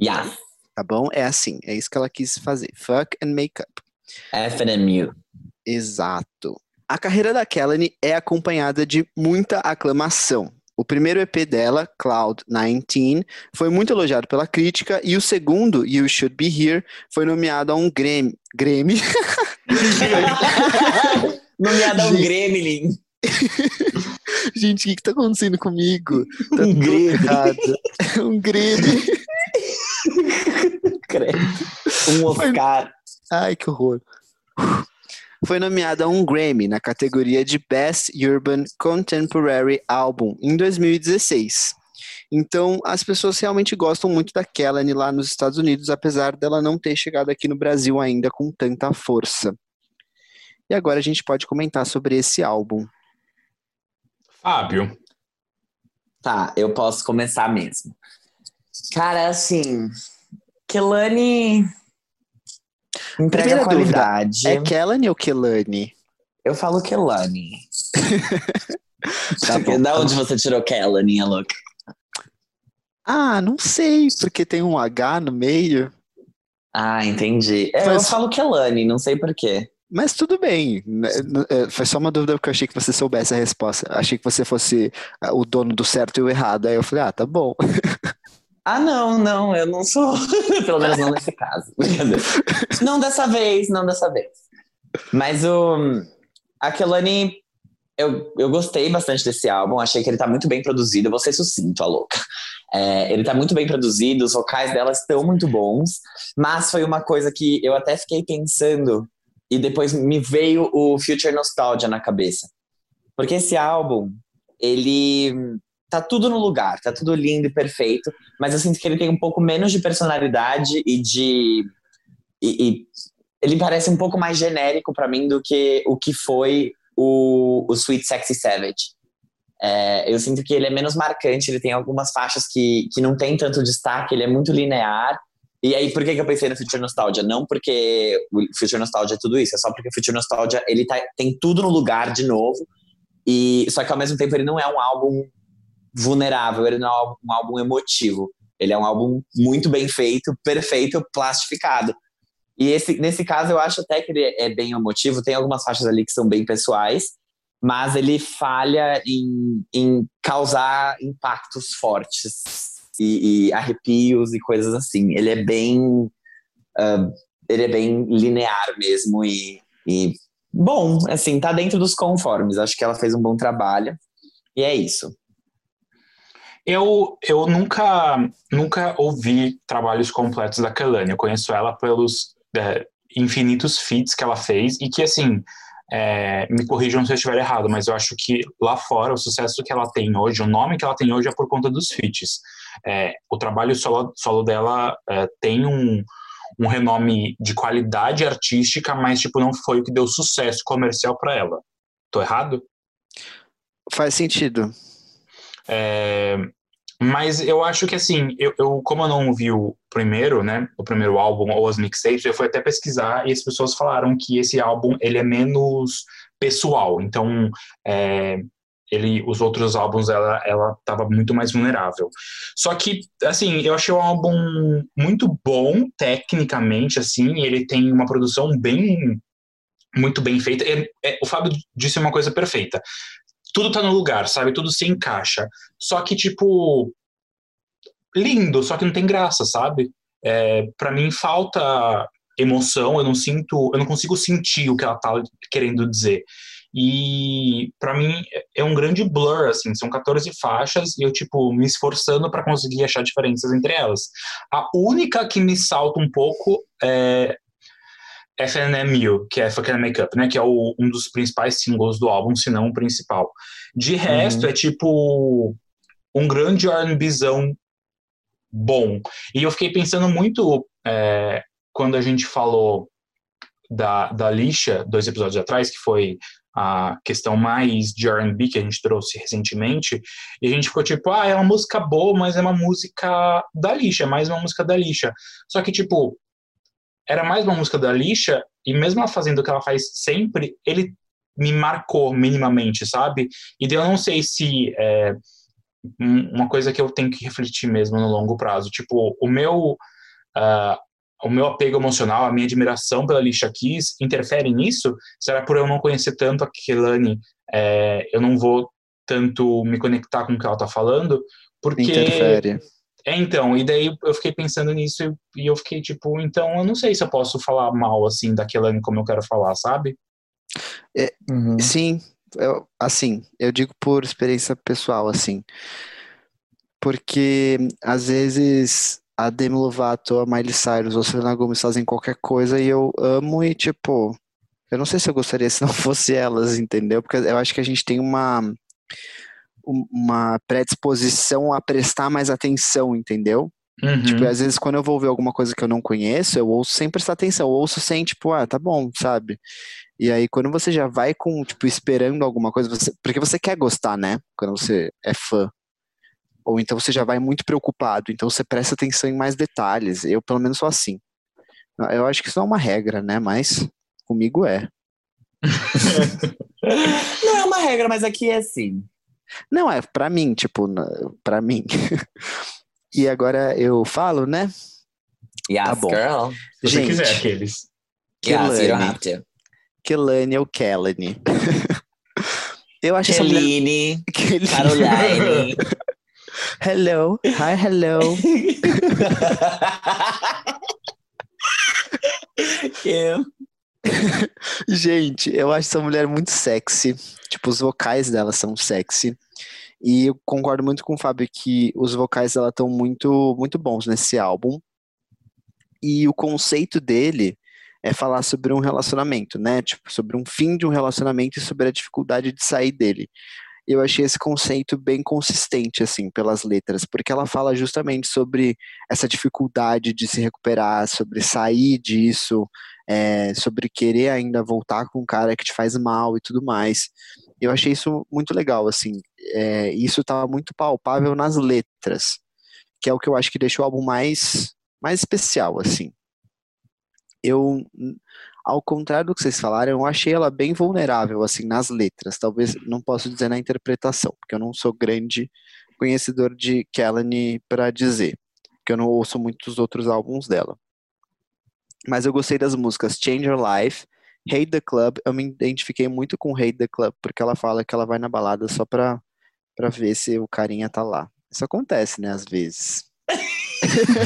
Yeah. Tá bom? É assim, é isso que ela quis fazer. Fuck and Makeup. FNMU. Exato. A carreira da Kelly é acompanhada de muita aclamação. O primeiro EP dela, Cloud 19, foi muito elogiado pela crítica e o segundo, You Should Be Here, foi nomeado a um Grammy. Grammy? [laughs] Nomeado a um Gremlin. [laughs] Gente, o que, que tá acontecendo comigo? Tá Um Grêmio. [laughs] um Grammy. [laughs] Um Oscar. Ai, que horror. Foi nomeada a um Grammy na categoria de Best Urban Contemporary Album em 2016. Então, as pessoas realmente gostam muito da Kelly lá nos Estados Unidos, apesar dela não ter chegado aqui no Brasil ainda com tanta força. E agora a gente pode comentar sobre esse álbum. Fábio, Tá, eu posso começar mesmo. Cara, assim, Kelani entrega Primeira dúvida, qualidade. É Kelly ou Kelani? Eu falo Kelani. [laughs] Tá bom, da tá onde você tirou Kelani, a louca? Ah, não sei, porque tem um H no meio. Ah, entendi. É, Eu Mas- falo Kelani, não sei porquê. Mas tudo bem. né, é, Foi só uma dúvida porque eu achei que você soubesse a resposta. Achei que você fosse ah, o dono do certo e o errado. Aí eu falei, ah, tá bom. [laughs] Ah, não, não, eu não sou. [laughs] Pelo menos não nesse caso. [laughs] Não dessa vez, não dessa vez. Mas o. A Kelani, eu, eu gostei bastante desse álbum, achei que ele tá muito bem produzido. Eu vou ser sucinto, a louca. É, ele tá muito bem produzido, os vocais dela estão muito bons, mas foi uma coisa que eu até fiquei pensando e depois me veio o Future Nostalgia na cabeça. Porque esse álbum, ele tá tudo no lugar, tá tudo lindo e perfeito, mas eu sinto que ele tem um pouco menos de personalidade e de. E, e ele parece um pouco mais genérico pra mim do que o que foi o, o Sweet Sexy Savage. É, eu sinto que ele é menos marcante, ele tem algumas faixas que, que não tem tanto destaque, ele é muito linear. E aí, por que, que eu pensei no Future Nostalgia? Não porque o Future Nostalgia é tudo isso, é só porque o Future Nostalgia ele tá, tem tudo no lugar de novo. E só que ao mesmo tempo ele não é um álbum vulnerável, ele não é um álbum, um emotivo. Ele é um álbum muito bem feito, perfeito, plastificado. E esse, nesse caso eu acho até que ele é bem emotivo, tem algumas faixas ali que são bem pessoais, mas ele falha em, em causar impactos fortes e, e arrepios e coisas assim. Ele é bem. ah, ele é bem linear mesmo e, e bom, assim, tá dentro dos conformes. Acho que ela fez um bom trabalho. E é isso. Eu, eu nunca, nunca ouvi trabalhos completos da Kelani. Eu conheço ela pelos é, infinitos feats que ela fez e que, assim, é, me corrijam se eu estiver errado, mas eu acho que lá fora o sucesso que ela tem hoje, o nome que ela tem hoje é por conta dos feats. É, o trabalho solo, solo dela é, tem um, um renome de qualidade artística, mas tipo não foi o que deu sucesso comercial para ela. Tô errado? Faz sentido. É, mas eu acho que assim, eu, eu- como eu não vi o primeiro, né, o primeiro álbum ou as mixtapes, eu fui até pesquisar e as pessoas falaram que esse álbum ele é menos pessoal. Então, é, ele, os outros álbuns ela ela estava muito mais vulnerável. Só que assim, eu achei o álbum muito bom tecnicamente, assim, ele tem uma produção bem muito bem feita. É- é- o Fábio disse uma coisa perfeita tudo tá no lugar, sabe? Tudo se encaixa. Só que, tipo, lindo, só que não tem graça, sabe? É, para mim falta emoção, eu não sinto, eu não consigo sentir o que ela tá querendo dizer. E para mim é um grande blur, assim, são 14 faixas e eu, tipo, me esforçando para conseguir achar diferenças entre elas. A única que me salta um pouco é FNMU, que é Fucking Makeup, né? Que é o- um dos principais singles do álbum, se não o principal. De resto, é tipo um grande R&Bzão bom. E eu fiquei pensando muito é, quando a gente falou da, da lixa, dois episódios atrás, que foi a questão mais de R&B que a gente trouxe recentemente, e a gente ficou tipo, ah, é uma música boa, mas é uma música da lixa, é mais uma música da lixa. Só que, tipo, era mais uma música da lixa, e mesmo ela fazendo o que ela faz sempre, ele me marcou minimamente, sabe? E eu não sei se é um- uma coisa que eu tenho que refletir mesmo no longo prazo. Tipo, o meu, ah, o meu apego emocional, a minha admiração pela Alicia Keys interfere nisso? Será por eu não conhecer tanto a Kelani, é, eu não vou tanto me conectar com o que ela tá falando, porque. Interfere. É, então, e daí eu fiquei pensando nisso e eu fiquei tipo, então eu não sei se eu posso falar mal, assim, da Kelani como eu quero falar, sabe? Uhum. Sim, eu, assim, eu digo por experiência pessoal, assim. Porque às vezes a Demi Lovato, a Miley Cyrus ou a Selena Gomez fazem qualquer coisa e eu amo e tipo, eu não sei se eu gostaria se não [laughs] fosse elas, entendeu? Porque eu acho que a gente tem uma uma predisposição a prestar mais atenção, entendeu? Uhum. Tipo, às vezes quando eu vou ver alguma coisa que eu não conheço, eu ouço sem prestar atenção, eu ouço sem, tipo, ah, tá bom, sabe? E aí quando você já vai com, tipo, esperando alguma coisa, você, porque você quer gostar, né? Quando você é fã. Ou então você já vai muito preocupado, então você presta atenção em mais detalhes. Eu, pelo menos, sou assim. Eu acho que isso não é uma regra, né? Mas comigo é. [laughs] Não é uma regra, mas aqui é assim. Não, é pra mim, tipo, pra mim. [laughs] E agora eu falo, né? Yes, Tá bom. girl. Se você Gente. quiser aqueles. Yes, you don't Kelani. have to. Kelani ou Kelani. [laughs] Eu acho mulher... Keline, Kelly. Caroline. [laughs] Hello. Hi, hello. Kim. [laughs] Gente, eu acho essa mulher muito sexy. Tipo, os vocais dela são sexy. E eu concordo muito com o Fábio que os vocais dela estão muito, muito bons nesse álbum. E o conceito dele é falar sobre um relacionamento, né? Tipo, sobre um fim de um relacionamento e sobre a dificuldade de sair dele. Eu achei esse conceito bem consistente, assim, pelas letras, porque ela fala justamente sobre essa dificuldade de se recuperar, sobre sair disso, é, sobre querer ainda voltar com um cara que te faz mal e tudo mais. Eu achei isso muito legal, assim. É, isso tá muito palpável nas letras, que é o que eu acho que deixa o álbum mais, mais especial, assim. Eu, ao contrário do que vocês falaram, eu achei ela bem vulnerável, assim, nas letras. Talvez, não posso dizer na interpretação, porque eu não sou grande conhecedor de Kelly para dizer, porque eu não ouço muitos outros álbuns dela. Mas eu gostei das músicas Change Your Life, Hate the Club. Eu me identifiquei muito com Hate the Club, porque ela fala que ela vai na balada só pra, pra ver se o carinha tá lá. Isso acontece, né, às vezes.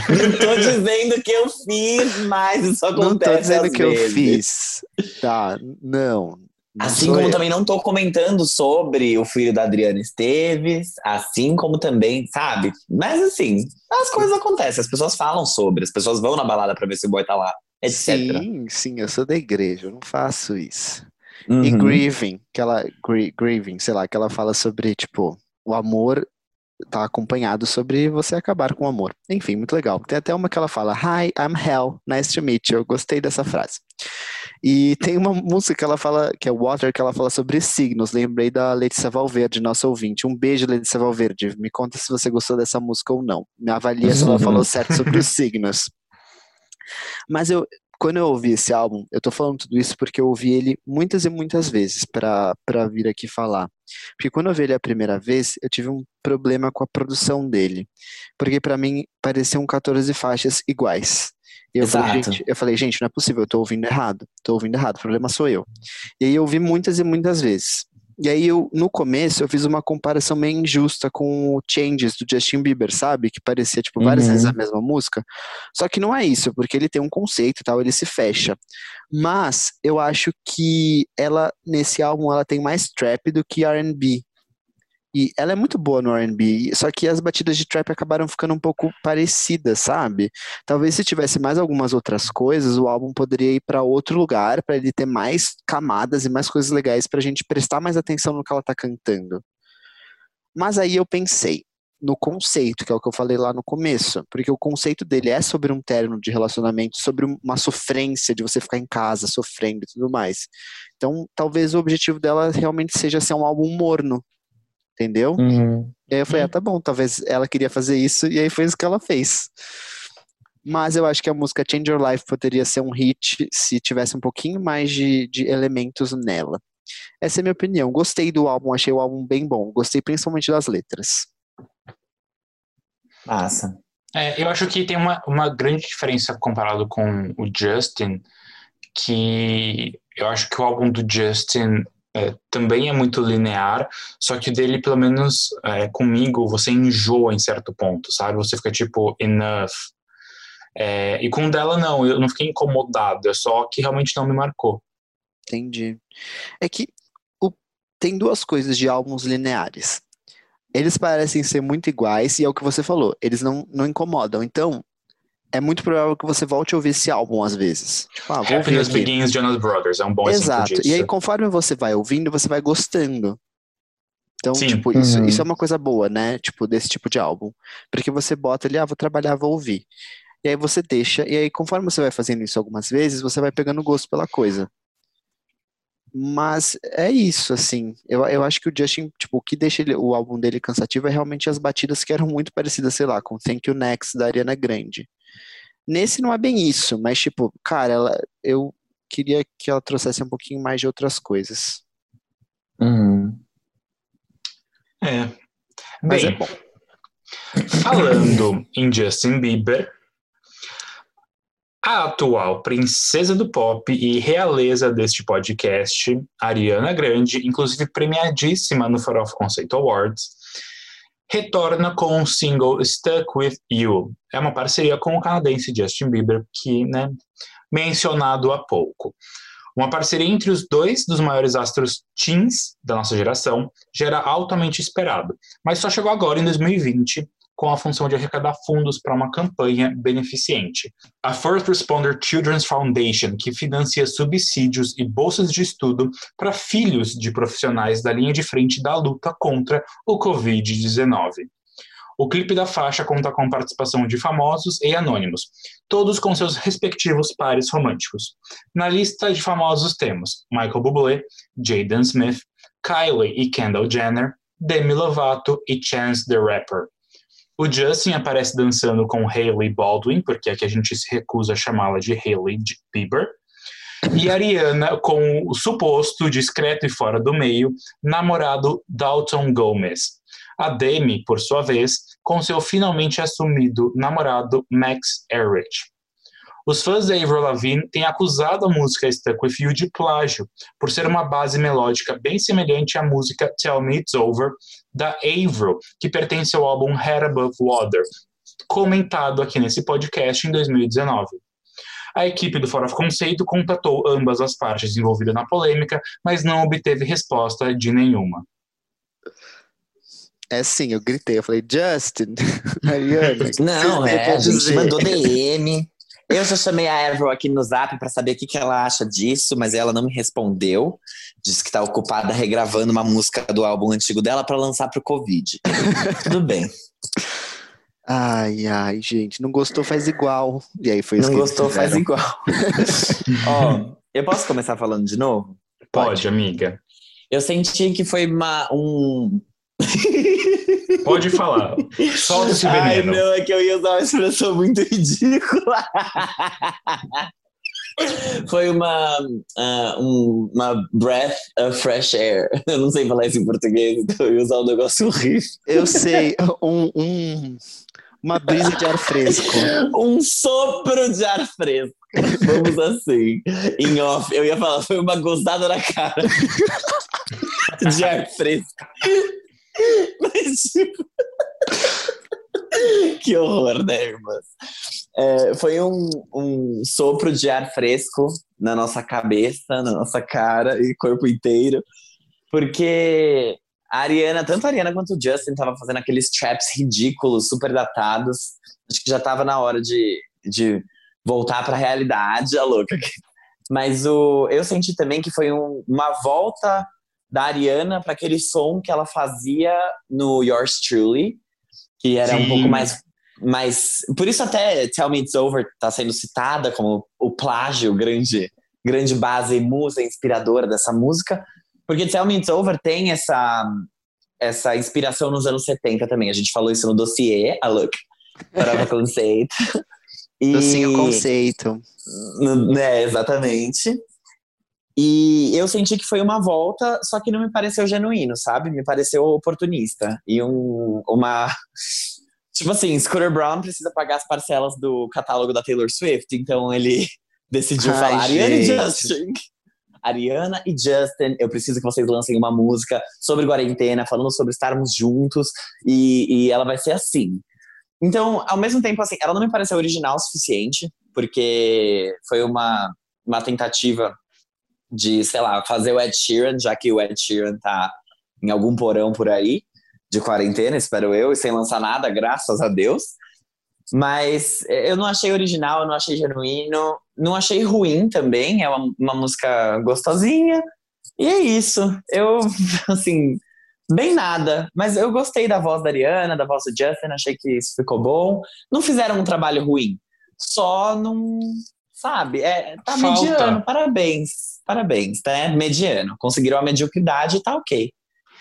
Não tô dizendo que eu fiz, mas isso acontece não tô dizendo que eu vezes. fiz. Tá, não. não Assim como eu. também não tô comentando sobre o filho da Adriana Esteves, assim como também, sabe? Mas assim, as coisas acontecem, as pessoas falam sobre, as pessoas vão na balada pra ver se o boy tá lá, etc. Sim, sim, eu sou da igreja, eu não faço isso. E Uhum. grieving, que ela, gri- grieving, sei lá, que ela fala sobre, tipo, o amor tá acompanhado sobre você acabar com o amor. Enfim, muito legal. Tem até uma que ela fala, Hi, I'm Hell, nice to meet you. Eu gostei dessa frase. E tem uma música que ela fala, que é Water, que ela fala sobre signos. Lembrei da Letícia Valverde, nossa ouvinte. Um beijo, Letícia Valverde. Me conta se você gostou dessa música ou não. Me avalia se ela [laughs] falou certo sobre os signos. Mas eu, quando eu ouvi esse álbum, eu tô falando tudo isso porque eu ouvi ele muitas e muitas vezes pra pra vir aqui falar. Porque quando eu ouvi ele a primeira vez, eu tive um problema com a produção dele. Porque pra mim pareciam 14 faixas iguais. E eu falei, Exato. gente, eu falei, gente, não é possível, eu tô ouvindo errado. Tô ouvindo errado, o problema sou eu. E aí eu ouvi muitas e muitas vezes. E aí eu, no começo, eu fiz uma comparação meio injusta com o Changes do Justin Bieber, sabe? Que parecia, tipo, várias Uhum. vezes a mesma música. Só que não é isso, porque ele tem um conceito e tal, ele se fecha. Mas eu acho que ela, nesse álbum, ela tem mais trap do que R&B. E ela é muito boa no R&B, só que as batidas de trap acabaram ficando um pouco parecidas, sabe? Talvez se tivesse mais algumas outras coisas, o álbum poderia ir para outro lugar, para ele ter mais camadas e mais coisas legais pra gente prestar mais atenção no que ela tá cantando. Mas aí eu pensei no conceito, que é o que eu falei lá no começo, porque o conceito dele é sobre um término de relacionamento, sobre uma sofrência de você ficar em casa sofrendo e tudo mais. Então, talvez o objetivo dela realmente seja ser um álbum morno, entendeu? Uhum. E aí eu falei, ah, tá bom, talvez ela queria fazer isso, e aí foi isso que ela fez. Mas eu acho que a música Change Your Life poderia ser um hit se tivesse um pouquinho mais de, de elementos nela. Essa é a minha opinião. Gostei do álbum, achei o álbum bem bom. Gostei principalmente das letras. Massa. É, eu acho que tem uma, uma grande diferença comparado com o Justin, que eu acho que o álbum do Justin é, também é muito linear, só que dele, pelo menos é, comigo, você enjoa em certo ponto, sabe? Você fica tipo, enough. É, e com dela, não, eu não fiquei incomodado, é só que realmente não me marcou. Entendi. É que o, tem duas coisas de álbuns lineares. Eles parecem ser muito iguais, e é o que você falou, eles não, não incomodam. Então, é muito provável que você volte a ouvir esse álbum às vezes. Tipo, ah, vou Happiness ouvir Begins, Jonas Brothers, é um bom Exato. E aí, conforme você vai ouvindo, você vai gostando. Então, Sim. tipo, isso, uhum. isso é uma coisa boa, né? Tipo, desse tipo de álbum. Porque você bota ali, ah, vou trabalhar, vou ouvir. E aí você deixa, e aí conforme você vai fazendo isso algumas vezes, você vai pegando gosto pela coisa. Mas é isso, assim. Eu, eu acho que o Justin, tipo, o que deixa ele, o álbum dele cansativo é realmente as batidas que eram muito parecidas, sei lá, com Thank You Next da Ariana Grande. Nesse não é bem isso, mas tipo, cara, ela, eu queria que ela trouxesse um pouquinho mais de outras coisas. Uhum. É. Mas bem, é bom. falando [laughs] em Justin Bieber, a atual princesa do pop e realeza deste podcast, Ariana Grande, inclusive premiadíssima no Farofa Conceito Awards, retorna com o single Stuck With You. É uma parceria com o canadense Justin Bieber, que, né, mencionado há pouco. Uma parceria entre os dois dos maiores astros teens da nossa geração já era altamente esperado, mas só chegou agora em 2020 com a função de arrecadar fundos para uma campanha beneficente. A First Responder Children's Foundation, que financia subsídios e bolsas de estudo para filhos de profissionais da linha de frente da luta contra o Covid-19. O clipe da faixa conta com a participação de famosos e anônimos, todos com seus respectivos pares românticos. Na lista de famosos temos Michael Bublé, Jaden Smith, Kylie e Kendall Jenner, Demi Lovato e Chance the Rapper. O Justin aparece dançando com Hailey Baldwin, porque aqui a gente se recusa a chamá-la de Hailey Bieber. E Ariana com o suposto, discreto e fora do meio, namorado Dalton Gomez. A Demi, por sua vez, com seu finalmente assumido namorado Max Erich. Os fãs da Avril Lavigne têm acusado a música Stuck With You de plágio, por ser uma base melódica bem semelhante à música Tell Me It's Over, da Avril, que pertence ao álbum Head Above Water, comentado aqui nesse podcast em 2019. A equipe do Fora of Conceito contatou ambas as partes envolvidas na polêmica, mas não obteve resposta de nenhuma. É sim, eu gritei, eu falei, Justin, [laughs] Ariana. [laughs] Não, é, a gente mandou DM. Eu já chamei a Avril aqui no zap para saber o que, que ela acha disso, mas ela não me respondeu. Disse que está ocupada regravando uma música do álbum antigo dela para lançar pro Covid. [laughs] Tudo bem. Ai, ai, gente, não gostou, faz igual. E aí foi isso Não gostou, faz igual. [laughs] Ó, eu posso começar falando de novo? Pode, Pode amiga. Eu senti que foi uma, um, [laughs] Pode falar. Solta esse veneno. Ai, não, é que eu ia usar uma expressão muito ridícula. [laughs] Foi uma, uh, um, uma breath of fresh air. Eu não sei falar isso em português, então eu ia usar um negócio horrível. Eu sei, um, um, uma brisa de ar fresco. um sopro de ar fresco. Vamos assim. Em off, eu ia falar, foi uma gozada na cara [laughs] de ar fresco. Mas, tipo... [laughs] que horror, né, irmãs? É, foi um, um sopro de ar fresco na nossa cabeça, na nossa cara e corpo inteiro, porque a Ariana, tanto a Ariana quanto o Justin estavam fazendo aqueles traps ridículos, super datados. Acho que já estava na hora de, de voltar para a realidade, a louca. Mas o, eu senti também que foi um, uma volta da Ariana para aquele som que ela fazia no Yours Truly, que era Sim. um pouco mais mais por isso até Tell Me It's Over está sendo citada como o plágio, grande grande base musa inspiradora dessa música, porque Tell Me It's Over tem essa essa inspiração nos anos 70 também. A gente falou isso no dossiê, a look, para o [laughs] conceito. E... Docinho conceito. É, exatamente. E eu senti que foi uma volta, só que não me pareceu genuíno, sabe? Me pareceu oportunista. E um, uma. [laughs] Tipo assim, Scooter Brown precisa pagar as parcelas do catálogo da Taylor Swift, então ele [laughs] decidiu Ai, falar: Ariane Justin, Ariana e Justin, eu preciso que vocês lancem uma música sobre quarentena, falando sobre estarmos juntos, e, e ela vai ser assim. Então, ao mesmo tempo, assim, ela não me pareceu original o suficiente, porque foi uma, uma tentativa de, sei lá, fazer o Ed Sheeran, já que o Ed Sheeran tá em algum porão por aí, de quarentena, espero eu, e sem lançar nada, graças a Deus. Mas eu não achei original, eu não achei genuíno, não achei ruim também, é uma, uma música gostosinha, e é isso. Eu, [laughs] assim, bem nada. Mas eu gostei da voz da Ariana, da voz do Justin, achei que isso ficou bom. Não fizeram um trabalho ruim. Só não. Sabe? É, tá Falta. mediano, parabéns. Parabéns, tá? Mediano. Conseguiram a mediocridade e tá ok.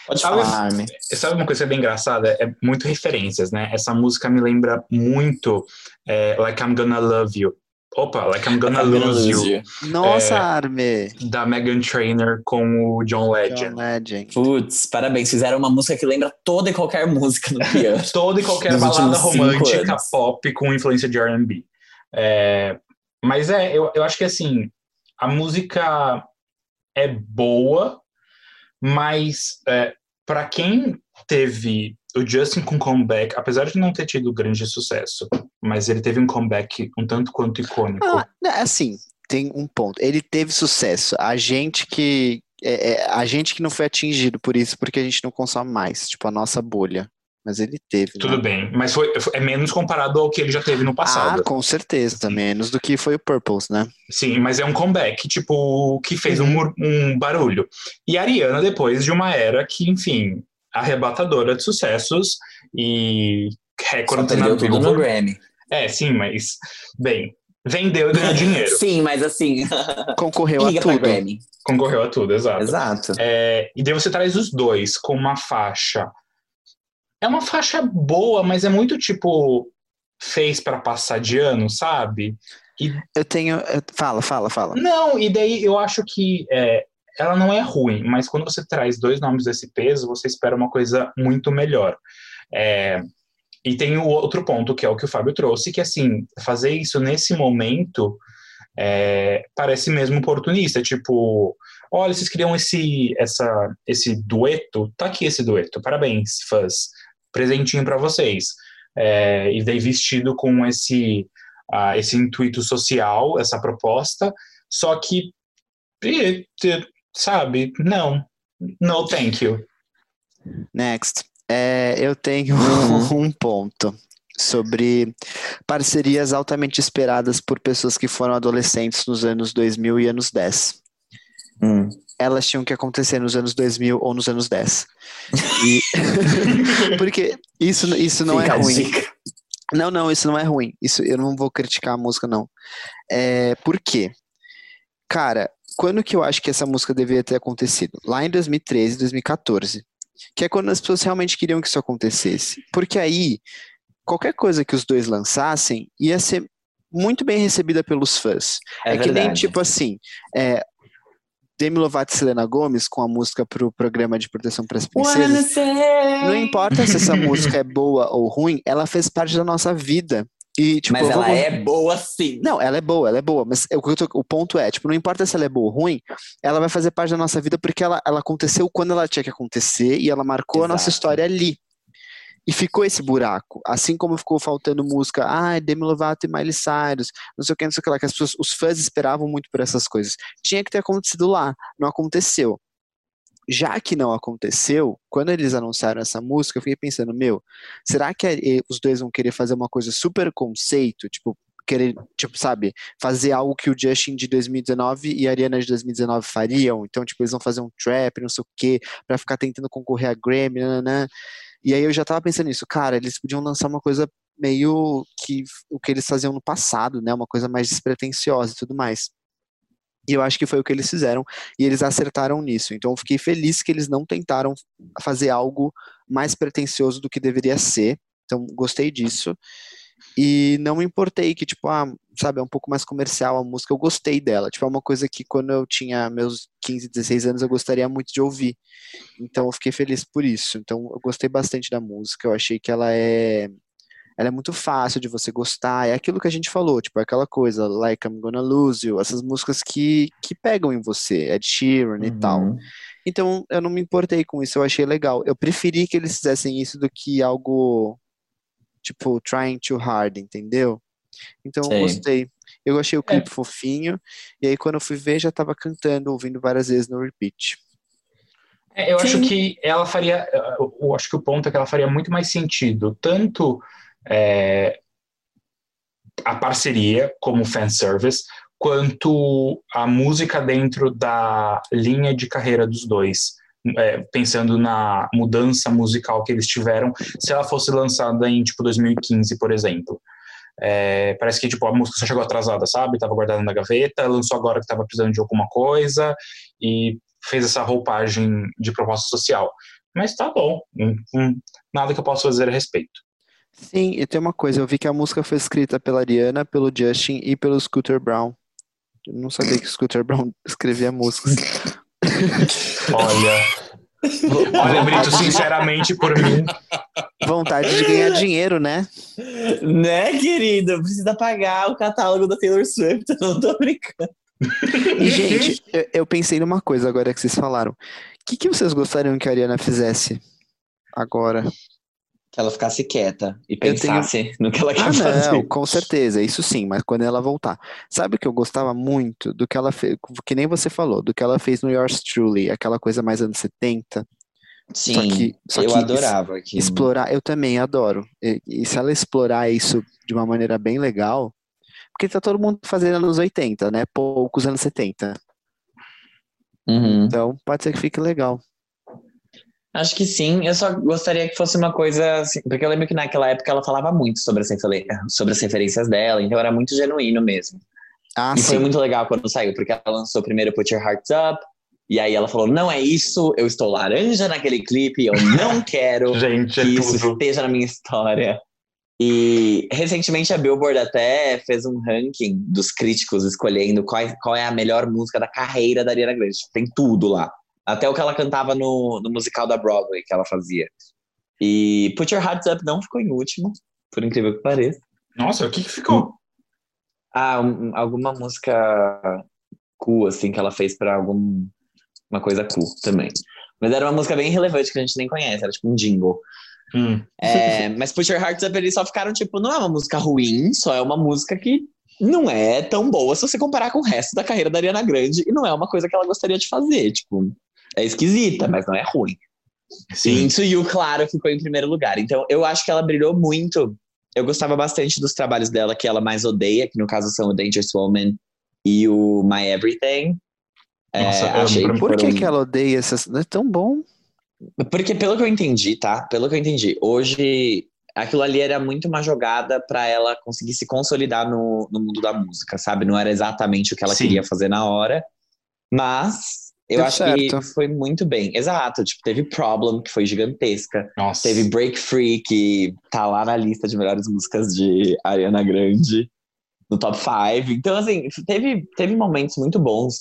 Pode Sabe- falar, Armin. Sabe uma coisa bem engraçada? É muito referências, né? Essa música me lembra muito é, Like I'm Gonna Love You. Opa, Like I'm Gonna I'm gonna Lose lose You. Nossa, É, Arme. Da Megan Trainor com o John Legend. John Legend. Putz, parabéns. Fizeram uma música que lembra toda e qualquer música no piano. Toda e qualquer Nos balada romântica pop com influência de R&B. É, mas é, eu, eu acho que assim, a música é boa, mas é, para quem teve o Justin com comeback, apesar de não ter tido grande sucesso, mas ele teve um comeback um tanto quanto icônico. Ah, né, assim, tem um ponto. Ele teve sucesso. A gente que. É, é, a gente que não foi atingido por isso, porque a gente não consome mais, tipo, a nossa bolha. Mas ele teve. Tudo né? bem, mas foi, é menos comparado ao que ele já teve no passado. Ah, com certeza, menos do que foi o Purples, né? Sim, mas é um comeback, tipo, que fez um, um barulho. E a Ariana, depois de uma era que, enfim, arrebatadora de sucessos e Só recorde na perdeu tudo no. Grammy. É, sim, mas, bem, vendeu e ganhou dinheiro. [laughs] Sim, mas assim, [laughs] Concorreu a tudo. Grammy. Concorreu a tudo, exato. Exato. É, e daí você traz os dois com uma faixa. É uma faixa boa, mas é muito tipo. Fez pra passar de ano, sabe? Eu tenho. Fala, fala, fala. Não, e daí eu acho que é, ela não é ruim, mas quando você traz dois nomes desse peso, você espera uma coisa muito melhor. É, e tem o outro ponto, que é o que o Fábio trouxe, que assim, fazer isso nesse momento é, parece mesmo oportunista. Tipo, olha, vocês criam esse, essa, esse dueto, tá aqui esse dueto, parabéns, fãs, presentinho para vocês. É, e daí vestido com esse, ah, esse intuito social, essa proposta, só que, e, sabe, não, no thank you. Next. É, eu tenho Uhum. [laughs] um ponto sobre parcerias altamente esperadas por pessoas que foram adolescentes nos anos 2000 e anos 10. Hum. Elas tinham que acontecer nos anos 2000 ou nos anos 10. E... [laughs] Porque isso, isso não Fica é ruim. dica. Não, não, isso não é ruim. Isso eu não vou criticar a música, não. É, por quê? Cara, quando que eu acho que essa música deveria ter acontecido? Lá em 2013, 2014. Que é quando as pessoas realmente queriam que isso acontecesse. Porque aí, qualquer coisa que os dois lançassem ia ser muito bem recebida pelos fãs. É, que nem, tipo assim, é, Demi Lovato e Selena Gomez com a música pro programa de proteção para as princesas. Não importa se essa música é boa ou ruim, ela fez parte da nossa vida. E, tipo, Mas eu vou- ela é boa sim. Não, ela é boa, ela é boa, mas o, que eu tô- o ponto é, tipo, não importa se ela é boa ou ruim, ela vai fazer parte da nossa vida porque ela, ela aconteceu quando ela tinha que acontecer e ela marcou a nossa Exato. história ali. E ficou esse buraco. Assim como ficou faltando música, ah, Demi Lovato e Miley Cyrus, não sei o que, não sei o que lá, que as pessoas, os fãs esperavam muito por essas coisas. Tinha que ter acontecido lá, não aconteceu. Já que não aconteceu, quando eles anunciaram essa música, eu fiquei pensando, meu, será que eh, os dois vão querer fazer uma coisa super conceito, tipo, querer, tipo, sabe, fazer algo que o Justin de 2019 e a Ariana de 2019 fariam? Então, tipo, eles vão fazer um trap, não sei o quê, pra ficar tentando concorrer a Grammy, nananã. E aí eu já tava pensando nisso, cara, eles podiam lançar uma coisa meio que o que eles faziam no passado, né? Uma coisa mais despretensiosa e tudo mais. E eu acho que foi o que eles fizeram e eles acertaram nisso. Então eu fiquei feliz que eles não tentaram fazer algo mais pretensioso do que deveria ser. Então gostei disso. E não me importei que, tipo, ah, sabe, é um pouco mais comercial a música. Eu gostei dela. Tipo, é uma coisa que quando eu tinha meus 15, 16 anos eu gostaria muito de ouvir. Então eu fiquei feliz por isso. Então eu gostei bastante da música. Eu achei que ela é ela é muito fácil de você gostar, é aquilo que a gente falou, tipo, aquela coisa, like I'm Gonna Lose You, essas músicas que, que pegam em você, Ed Sheeran e tal. Uhum. Então, eu não me importei com isso, eu achei legal. Eu preferi que eles fizessem isso do que algo, tipo, trying too hard, entendeu? Então, eu Sei. gostei. Eu achei o clipe fofinho, e aí quando eu fui ver, já tava cantando, ouvindo várias vezes no repeat. É, eu acho Sim. que ela faria. Eu eu acho que o ponto é que ela faria muito mais sentido, tanto é, a parceria como fanservice, quanto a música dentro da linha de carreira dos dois. É, pensando na mudança musical que eles tiveram, se ela fosse lançada em tipo 2015, por exemplo. É, parece que tipo, a música só chegou atrasada, sabe? Tava guardada na gaveta, lançou agora que tava precisando de alguma coisa e fez essa roupagem de proposta social. Mas tá bom, hum, hum, nada que eu possa fazer a respeito. Sim, e tem uma coisa, eu vi que a música foi escrita pela Ariana, pelo Justin e pelo Scooter Brown. Eu não sabia que o Scooter Brown [laughs] escrevia músicas. Olha, olha, Brito, sinceramente, por mim, Vontade de ganhar dinheiro, né? Né, querido? Precisa pagar o catálogo da Taylor Swift, eu não tô brincando. E, gente, eu, eu pensei numa coisa agora que vocês falaram. O que, que vocês gostariam que a Ariana fizesse agora? Que ela ficasse quieta e tenho- pensasse no que ela quer Ah, fazer. não, com certeza, isso sim, mas quando ela voltar. Sabe o que eu gostava muito do que ela fez, que nem você falou, do que ela fez no Yours Truly, aquela coisa mais anos 70? Sim, Só que- só eu que adorava aquilo. Explorar, eu também adoro. E, e se ela explorar isso de uma maneira bem legal, porque tá todo mundo fazendo anos 80, né? Poucos anos 70. Uhum. Então, pode ser que fique legal. Acho que sim, eu só gostaria que fosse uma coisa assim, porque eu lembro que naquela época ela falava muito sobre as, sobre as referências dela, então era muito genuíno mesmo. Ah, e foi sim. muito legal quando saiu, porque ela lançou primeiro Put Your Hearts Up, e aí ela falou: Não é isso, eu estou laranja naquele clipe, eu não [laughs] quero gente, é que isso tudo. esteja na minha história. E recentemente a Billboard até fez um ranking dos críticos escolhendo qual, é- qual é a melhor música da carreira da Ariana Grande. Tem tudo lá. Até o que ela cantava no, no musical da Broadway que ela fazia. E Put Your Hearts Up não ficou em último, por incrível que pareça. Nossa, o que, que ficou? Ah, um- alguma música cool, assim, que ela fez pra algum uma coisa cool também. Mas era uma música bem relevante que a gente nem conhece, era tipo um jingle. Hum, É, mas Put Your Hearts Up, eles só ficaram tipo, não é uma música ruim, só é uma música que não é tão boa se você comparar com o resto da carreira da Ariana Grande e não é uma coisa que ela gostaria de fazer, tipo, é esquisita, mas não é ruim. E sim. Into You, claro, ficou em primeiro lugar. Então, eu acho que ela brilhou muito. Eu gostava bastante dos trabalhos dela que ela mais odeia, que no caso são o Dangerous Woman e o My Everything. É, Nossa, eu achei que Por que, foram- que ela odeia essas. Não é tão bom. Porque pelo que eu entendi, tá? Pelo que eu entendi, hoje aquilo ali era muito uma jogada pra ela conseguir se consolidar no, no mundo da música, sabe? Não era exatamente o que ela Sim. queria fazer na hora, mas eu Deu acho certo. que foi muito bem. Exato, tipo, teve Problem, que foi gigantesca. Nossa. Teve Break Free, que tá lá na lista de melhores músicas de Ariana Grande, no top 5. Então, assim, teve, teve momentos muito bons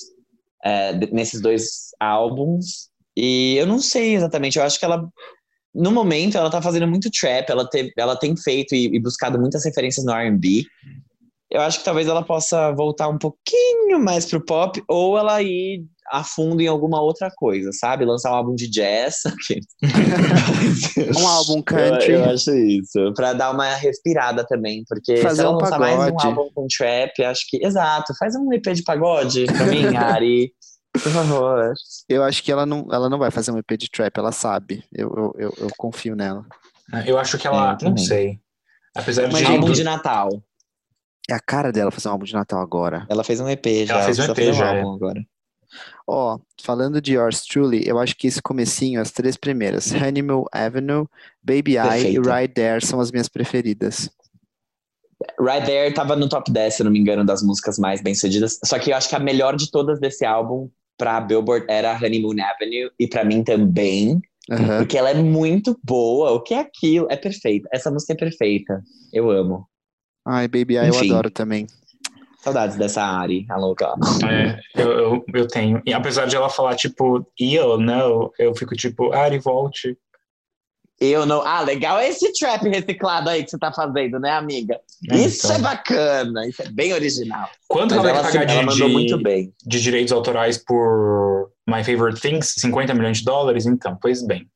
é, nesses dois álbuns. E eu não sei exatamente, eu acho que ela, no momento, ela tá fazendo muito trap, ela, teve, ela tem feito e, e buscado muitas referências no RB. Eu acho que talvez ela possa voltar um pouquinho mais pro pop, ou ela ir a fundo em alguma outra coisa, sabe? Lançar um álbum de jazz. [laughs] Um álbum Eu, country. eu acho isso. Pra dar uma respirada também. Porque Fazer se ela um lançar mais um pagode. álbum com trap, acho que. Exato, faz um EP de pagode pra mim, [laughs] Ari. Por favor. Eu acho que ela não, ela não vai fazer um EP de trap, ela sabe. Eu, eu, eu, eu confio nela. Eu acho que É, ela. eu não sei. Apesar Mas, de. álbum de Natal. É a cara dela fazer um álbum de Natal agora. Ela fez um EP já. Ela fez um EP já, é. álbum agora. Ó, falando de Yours Truly, eu acho que esse comecinho, as três primeiras, Honeymoon Avenue, Baby I e. Right There são as minhas preferidas. Right There tava no top 10, se não me engano, das músicas mais bem-sucedidas. Só que eu acho que a melhor de todas desse álbum, pra Billboard, era Honeymoon Avenue. E pra mim também. Aham. Porque ela é muito boa. O que é aquilo? É perfeita. Essa música é perfeita. Eu amo. Ai, Baby I eu adoro também. Saudades dessa Ari, a louca. É, eu, eu, eu tenho. E apesar de ela falar, tipo, eu, não, eu fico tipo, Ari, volte. Eu não. Ah, legal é esse trap reciclado aí que você tá fazendo, né, amiga? É, isso então. é bacana, isso é bem original. Quanto Mas ela vai pagar ela de, mandou de, muito bem. de direitos autorais por My Favorite Things? 50 milhões de dólares? Então, pois bem.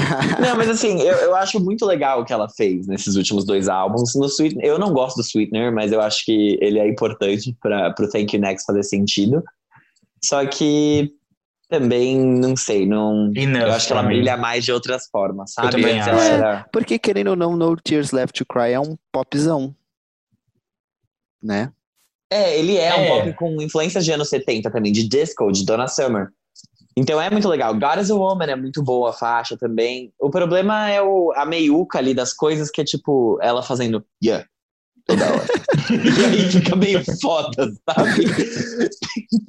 [laughs] Não, mas assim, eu, eu acho muito legal o que ela fez nesses últimos dois álbuns. No Sweetener, eu não gosto do Sweetener, mas eu acho que ele é importante para o Thank You Next fazer sentido. Só que também, não sei, não. Enough Eu acho que ela brilha mais de outras formas, sabe? também Antes acho. era- Porque, querendo ou não, No Tears Left to Cry é um popzão. Né? É, ele é, um É. pop com influências de anos 70 também, de disco, de Donna Summer. Então é muito legal. God is a Woman é muito boa a faixa também. O problema é o, a meiuca ali das coisas, que é tipo, ela fazendo yeah toda hora. [laughs] [laughs] e aí fica meio foda, sabe?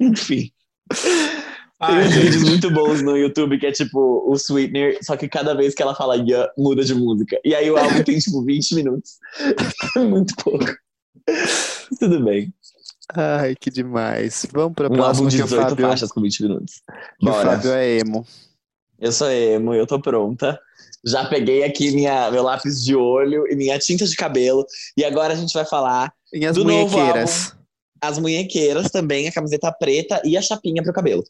[laughs] Enfim. Tem uns vídeos muito bons no YouTube que é tipo o Sweetener, só que cada vez que ela fala yeah, muda de música. E aí o álbum tem tipo 20 minutos. muito pouco. Tudo bem. Ai, que demais. Vamos Um álbum próxima de que o 18 Fábio, faixas com 20 minutos. que o Bora. Fábio é emo. Eu sou emo, eu tô pronta. Já peguei aqui minha, meu lápis de olho e minha tinta de cabelo. E agora a gente vai falar E as Do novo munhequeiras. as munhequeiras também, a camiseta preta e a chapinha pro cabelo.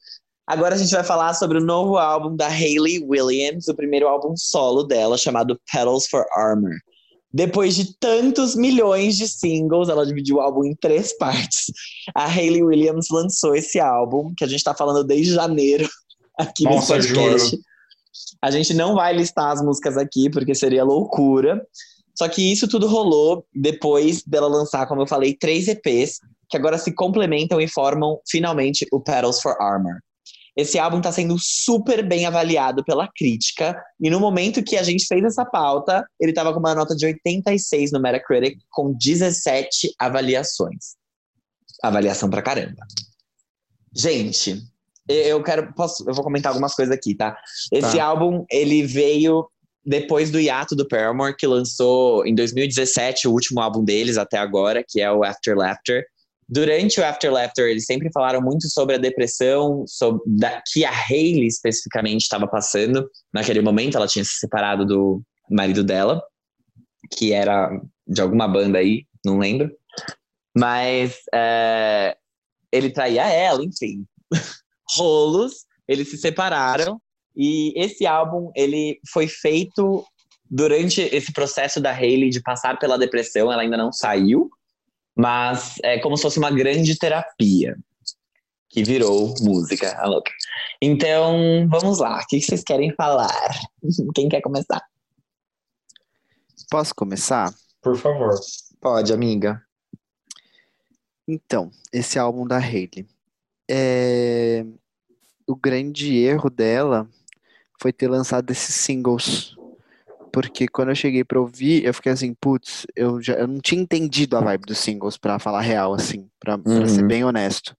Agora a gente vai falar sobre o novo álbum da Hayley Williams, o primeiro álbum solo dela, chamado Petals for Armor. Depois de tantos milhões de singles, ela dividiu o álbum em três partes. A Hayley Williams lançou esse álbum, que a gente tá falando desde janeiro [laughs] aqui Nossa, nesse podcast. juro. A gente não vai listar as músicas aqui, porque seria loucura. Só que isso tudo rolou depois dela lançar, como eu falei, três EPs, que agora se complementam e formam finalmente o Petals for Armor. Esse álbum está sendo super bem avaliado pela crítica, e no momento que a gente fez essa pauta, ele estava com uma nota de 86 no Metacritic, com 17 avaliações. Avaliação pra caramba. Gente, eu quero. Posso, eu vou comentar algumas coisas aqui, tá? Esse Tá. álbum, ele veio depois do hiato do Paramore, que lançou em 2017 o último álbum deles até agora, que é o After Laughter. Durante o After Laughter, eles sempre falaram muito sobre a depressão sobre, da, que a Hayley especificamente estava passando. Naquele momento, ela tinha se separado do marido dela, que era de alguma banda aí, não lembro. Mas é, ele traía ela, enfim. [laughs] Rolos, eles se separaram. E esse álbum, ele foi feito durante esse processo da Hayley de passar pela depressão. Ela ainda não saiu, mas é como se fosse uma grande terapia que virou música, a louca. Então, vamos lá. O que vocês querem falar? [laughs] Quem quer começar? Posso começar? Por favor. Pode, amiga. Então, esse álbum da Hayley. É... O grande erro dela foi ter lançado esses singles. Porque quando eu cheguei pra ouvir, eu fiquei assim, putz, eu já eu não tinha entendido a vibe dos singles, pra falar real, assim, pra, pra ser Uhum. bem honesto.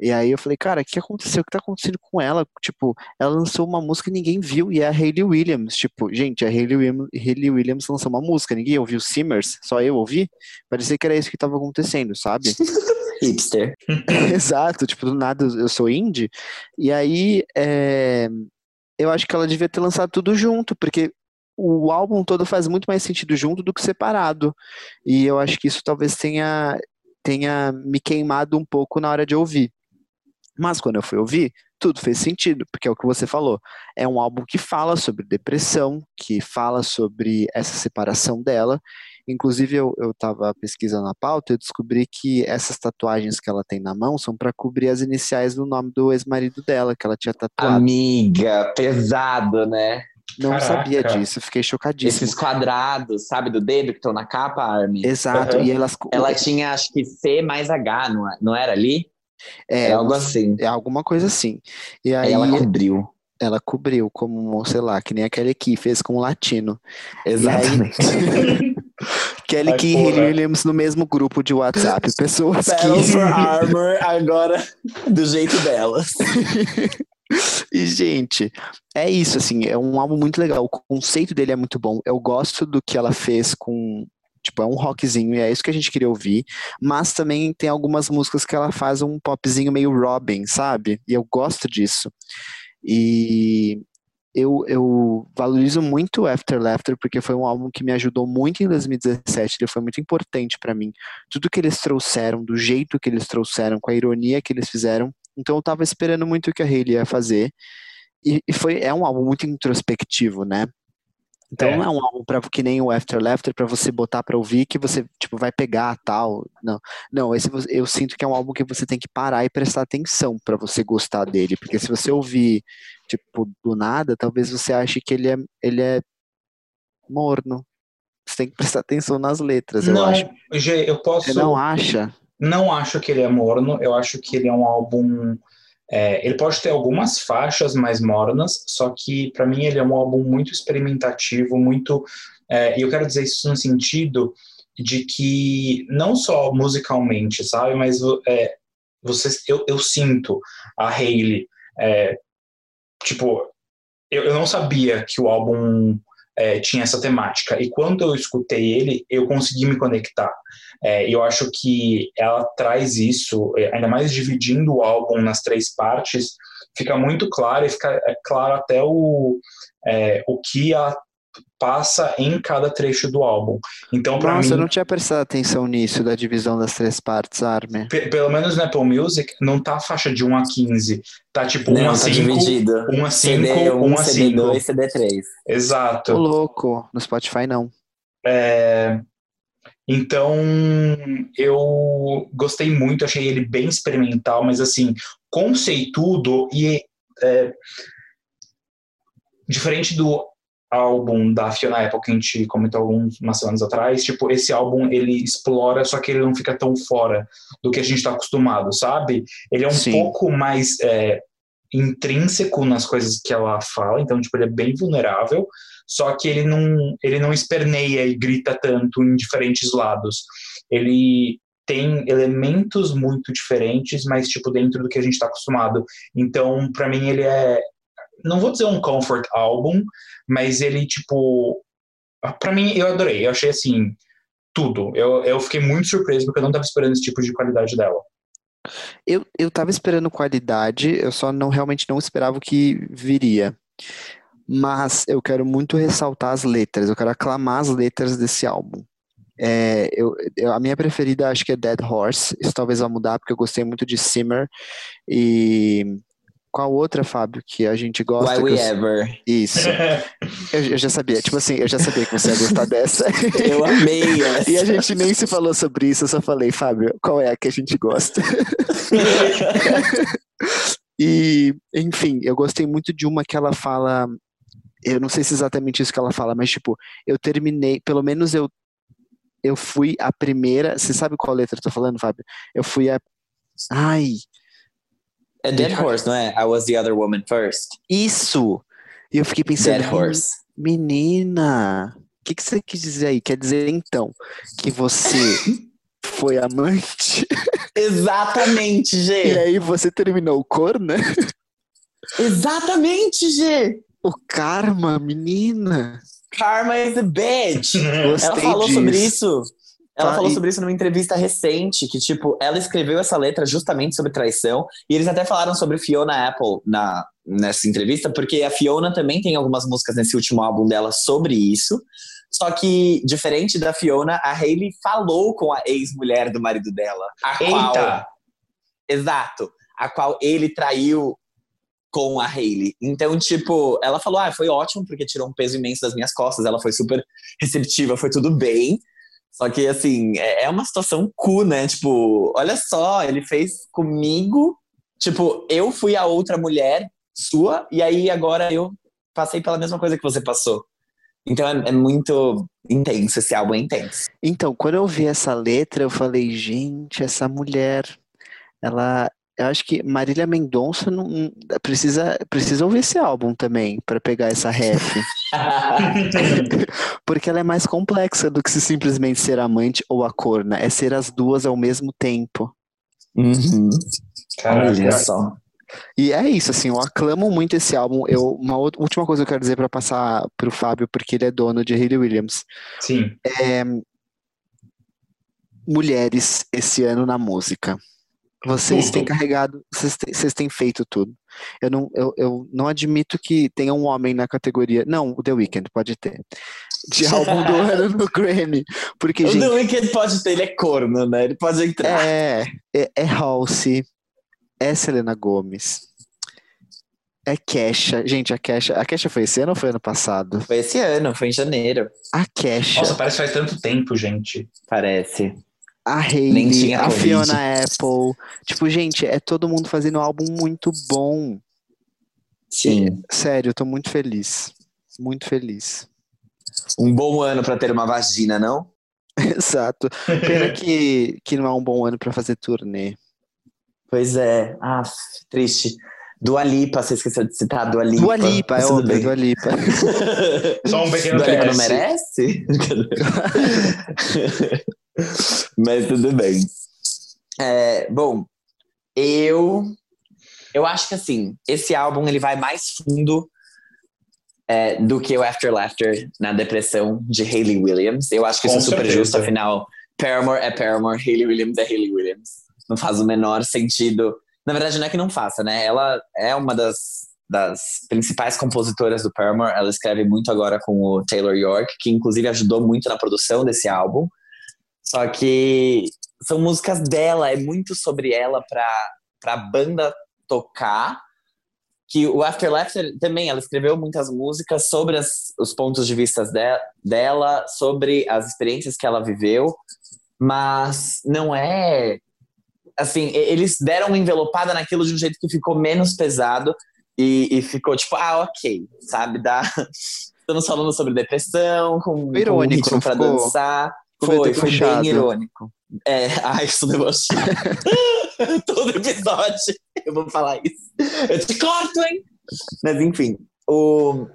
E aí eu falei, cara, o que aconteceu? O que tá acontecendo com ela? Tipo, ela lançou uma música e ninguém viu, e é a Hayley Williams. Tipo, gente, a Hayley Williams, Hayley Williams lançou uma música, ninguém ouviu Simmers, só eu ouvi. Parecia que era isso que tava acontecendo, sabe? [laughs] Hipster. [laughs] Exato, tipo, do nada eu sou indie. E aí, é, eu acho que ela devia ter lançado tudo junto, porque o álbum todo faz muito mais sentido junto do que separado. E eu acho que isso talvez tenha, tenha me queimado um pouco na hora de ouvir. Mas quando eu fui ouvir, tudo fez sentido, porque é o que você falou. É um álbum que fala sobre depressão, que fala sobre essa separação dela. Inclusive, eu, eu tava pesquisando a pauta e descobri que essas tatuagens que ela tem na mão são para cobrir as iniciais do nome do ex-marido dela, que ela tinha tatuado. Amiga, pesado, né? Não Caraca. sabia disso, fiquei chocadíssimo. Esses quadrados, sabe, do dedo que estão na capa, Armin? Exato, Aham. e elas. Ela tinha, acho que C mais H, não, é- não era ali? é, É algo assim. é alguma coisa assim. E Aí aí ela cobriu. ela cobriu como, sei lá, que nem aquele aqui fez com o latino. Exatamente. [laughs] Kelly Ai, Key e Williams no mesmo grupo de WhatsApp. Pessoas Petals que. for [laughs] Armor, agora do jeito delas. [laughs] E, gente, é isso, assim, é um álbum muito legal. O conceito dele é muito bom. Eu gosto do que ela fez com. Tipo, é um rockzinho, e é isso que a gente queria ouvir. Mas também tem algumas músicas que ela faz um popzinho meio Robin, sabe? E eu gosto disso. E eu, eu valorizo muito After Laughter porque foi um álbum que me ajudou muito em 2017, ele foi muito importante para mim. Tudo que eles trouxeram, do jeito que eles trouxeram, com a ironia que eles fizeram, então eu tava esperando muito o que a Hayley ia fazer. E, e foi é um álbum muito introspectivo, né? Então É. não é um álbum para que nem o After Laughter para você botar para ouvir que você tipo vai pegar tal. Não. Não, esse eu sinto que é um álbum que você tem que parar e prestar atenção para você gostar dele, porque se você ouvir tipo do nada, talvez você ache que ele é ele é morno. Você tem que prestar atenção nas letras, eu não, acho. Gê, eu posso. Você não acha? Não acho que ele é morno, eu acho que ele é um álbum. é, ele pode ter algumas faixas mais mornas, só que para mim ele é um álbum muito experimentativo, muito. é, e eu quero dizer isso no sentido de que não só musicalmente, sabe, mas é, vocês, eu, eu sinto a Hayley, é, tipo, eu, eu não sabia que o álbum é, tinha essa temática, e quando eu escutei ele, eu consegui me conectar. É, eu acho que ela traz isso, é, ainda mais dividindo o álbum nas três partes, fica muito claro e fica é, claro até o, é, o que ela passa em cada trecho do álbum. Então, para Nossa, mim, eu não tinha prestado atenção nisso, da divisão das três partes, Armin. pe- pelo menos no Apple Music, não tá faixa de 1 a 15. Tá tipo 1 Não, a tá 5, dividido. 1 a 5, CD1, 1 a 5. CD2, CD3. Exato. Tô louco. No Spotify, não. É, Então, eu gostei muito, achei ele bem experimental, mas assim, conceitudo e é, diferente do álbum da Fiona Apple que a gente comentou algumas semanas atrás, tipo, esse álbum ele explora, só que ele não fica tão fora do que a gente está acostumado, sabe? Ele é um Sim. pouco mais é, intrínseco nas coisas que ela fala, então, tipo, ele é bem vulnerável, só que ele não, ele não esperneia e grita tanto em diferentes lados. Ele tem elementos muito diferentes, mas, tipo, dentro do que a gente está acostumado. Então, para mim, ele é. Não vou dizer um comfort album, mas ele, tipo. Para mim, eu adorei. Eu achei assim. Tudo. Eu, eu fiquei muito surpreso porque eu não estava esperando esse tipo de qualidade dela. Eu, eu tava esperando qualidade, eu só não realmente não esperava o que viria. Mas eu quero muito ressaltar as letras, eu quero aclamar as letras desse álbum. É, eu, eu- a minha preferida acho que é Dead Horse, isso talvez vá mudar, porque eu gostei muito de Simmer. E qual outra, Fábio, que a gente gosta? Why We eu- Ever. Isso, [laughs] eu, eu já sabia, tipo assim, eu já sabia que você ia gostar dessa. [laughs] Eu amei essa. E a gente nem se falou sobre isso, eu só falei, Fábio, qual é a que a gente gosta? [laughs] E, enfim, eu gostei muito de uma que ela fala. Eu não sei se é exatamente isso que ela fala, mas tipo, eu terminei, pelo menos eu eu fui a primeira. Você sabe qual letra eu tô falando, Fábio? Eu fui a. Ai, É Dead Horse, não é? I was the other woman first. isso! E eu fiquei pensando, Dead Horse. menina, o que, que você quis dizer aí? Quer dizer então que você [laughs] foi amante Exatamente, e G. aí você terminou o corno? Exatamente, G. O karma, menina! Karma is a bitch. [laughs] Gostei Ela falou disso. sobre isso. Ela Tá, falou e- sobre isso numa entrevista recente, que, tipo, ela escreveu essa letra justamente sobre traição, e eles até falaram sobre Fiona Apple na, nessa entrevista, porque a Fiona também tem algumas músicas nesse último álbum dela sobre isso, só que, diferente da Fiona, a Hayley falou com a ex-mulher do marido dela, a qual... Eita! Exato. A qual ele traiu com a Hayley. Então, tipo, ela falou: ah, foi ótimo, porque tirou um peso imenso das minhas costas. Ela foi super receptiva, foi tudo bem. Só que, assim, é é uma situação cu, né? Tipo, olha só, ele fez comigo. Tipo, eu fui a outra mulher sua, e aí agora eu passei pela mesma coisa que você passou. Então é, é muito intenso, esse álbum é intenso. Então, quando eu vi essa letra, eu falei, gente, essa mulher, ela. Eu acho que Marília Mendonça não, não- precisa, precisa ouvir esse álbum também para pegar essa ref. [laughs] Porque ela é mais complexa do que se simplesmente ser amante ou a corna. É ser as duas ao mesmo tempo. Uhum. Olha só. E é isso, assim, eu aclamo muito esse álbum. Eu, uma outra- última coisa que eu quero dizer para passar pro Fábio, porque ele é dono de Hayley Williams. Sim. mulheres esse ano na música. Vocês têm carregado, vocês têm, vocês têm feito tudo. Eu não, eu, eu não admito que tenha um homem na categoria. Não, o The Weeknd pode ter. De [laughs] álbum do ano no Grammy. Porque, O gente, The Weeknd pode ter, ele é corno, né? Ele pode entrar. é, é, é Halsey, é Selena Gomes, é Kesha. Gente, a Kesha. A Kesha foi esse ano ou foi ano passado? Foi esse ano, foi em janeiro, A Kesha, Nossa, parece que faz tanto tempo, gente. parece. A tinha a. Fiona Apple. Tipo, gente, é todo mundo fazendo um álbum muito bom. Sim. Sério, eu tô muito feliz. Muito feliz. Um bom ano pra ter uma vagina, não? [laughs] Exato. Pena que, que não é um bom ano pra fazer turnê. Pois é. Ah, triste. Dua Lipa, você esqueceu de citar Dua Lipa. Dua Lipa, é óbvio. Dua Lipa. Só um pequeno Dua Lipa não merece? [laughs] [laughs] Mas tudo bem. É, bom, eu eu acho que assim, esse álbum ele vai mais fundo é, do que o After Laughter na depressão de Hayley Williams. Eu acho que Com isso é super certeza. justo, afinal, Paramore é Paramore, Hayley Williams é Hayley Williams. Não faz o menor sentido. Na verdade, não é que não faça, né? Ela é uma das, das principais compositoras do Paramore. Ela escreve muito agora com o Taylor York, que inclusive ajudou muito na produção desse álbum. Só que são músicas dela, é muito sobre ela pra, pra banda tocar. Que o After Laughter também, ela escreveu muitas músicas sobre as- os pontos de vista de, dela, sobre as experiências que ela viveu, mas não é. Assim, eles deram uma envelopada naquilo de um jeito que ficou menos pesado e, e ficou tipo, ah, ok, sabe? Dá... [laughs] Estamos falando sobre depressão, com, com Irônico, ritmo não pra ficou? dançar. Foi, meio foi bem irônico. É, ai, isso debochado. Todo episódio eu vou falar isso. Eu te corto, hein? Mas enfim, o...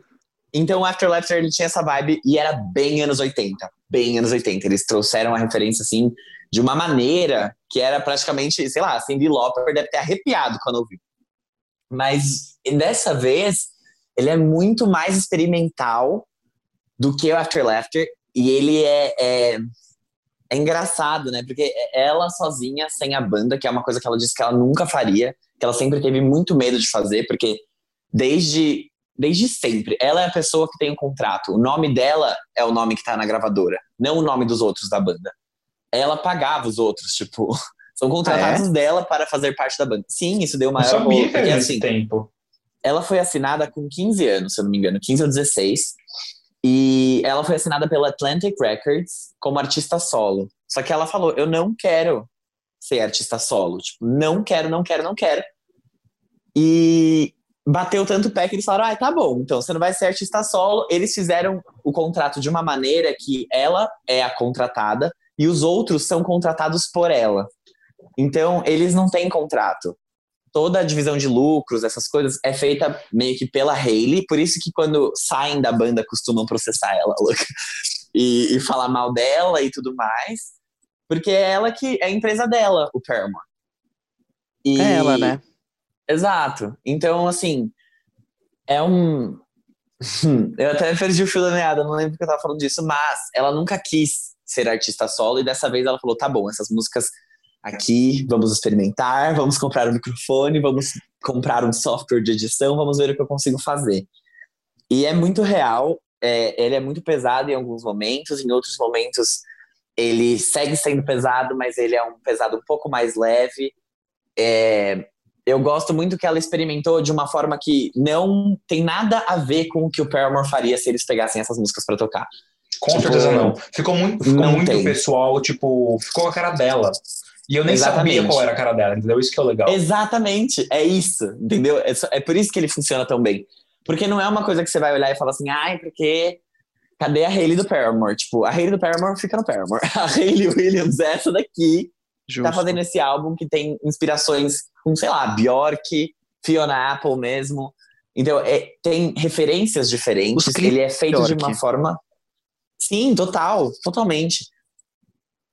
Então o After Laughter ele tinha essa vibe e era bem anos 80. Bem anos 80. Eles trouxeram a referência, assim, de uma maneira que era praticamente, sei lá, Cindy Lauper deve ter arrepiado quando ouviu. Mas dessa vez, ele é muito mais experimental do que o After Laughter. E ele é, é, é engraçado, né? Porque ela sozinha, sem a banda, que é uma coisa que ela disse que ela nunca faria, que ela sempre teve muito medo de fazer, porque desde, desde sempre, ela é a pessoa que tem o contrato. O nome dela é o nome que tá na gravadora, não o nome dos outros da banda. Ela pagava os outros, tipo, [laughs] são contratados dela para fazer parte da banda. Sim, isso deu Eu maior sabia rolo, que era assim, tempo. ela foi assinada com 15 anos, se eu não me engano, 15 ou 16. E ela foi assinada pela Atlantic Records como artista solo. Só que ela falou: Eu não quero ser artista solo. Tipo, não quero, não quero, não quero. E bateu tanto o pé que eles falaram: Ah, tá bom, então você não vai ser artista solo. Eles fizeram o contrato de uma maneira que ela é a contratada e os outros são contratados por ela. Então, eles não têm contrato toda a divisão de lucros, essas coisas, é feita meio que pela Hayley, por isso que quando saem da banda costumam processar ela, [laughs] louca, e, e falar mal dela e tudo mais, porque é ela que é a empresa dela, o Paramore. E- É ela, né? Exato. Então, assim, é um. [laughs] Eu até perdi o fio da meada, não lembro que eu tava falando disso, mas ela nunca quis ser artista solo e dessa vez ela falou: tá bom, essas músicas aqui, vamos experimentar, vamos comprar um microfone, vamos comprar um software de edição, vamos ver o que eu consigo fazer. E é muito real, é, ele é muito pesado em alguns momentos, em outros momentos ele segue sendo pesado, mas ele é um pesado um pouco mais leve. É, eu gosto muito que ela experimentou de uma forma que não tem nada a ver com o que o Paramore faria se eles pegassem essas músicas pra tocar. Com Tipo, certeza não. Ficou muito, ficou muito tem. pessoal, tipo, ficou com a cara dela. E eu nem Exatamente. sabia qual era a cara dela, entendeu? Isso que é o legal. Exatamente, é isso, entendeu? É, só- é por isso que ele funciona tão bem. Porque não é uma coisa que você vai olhar e falar assim, ai, porque cadê a Hayley do Paramore? Tipo, a Hayley do Paramore fica no Paramore. [laughs] A Hayley Williams, essa daqui, Justo. tá fazendo esse álbum que tem inspirações com, sei lá, Bjork, Fiona Apple mesmo. Então, é- tem referências diferentes. Ele é feito de uma forma. Sim, total, totalmente.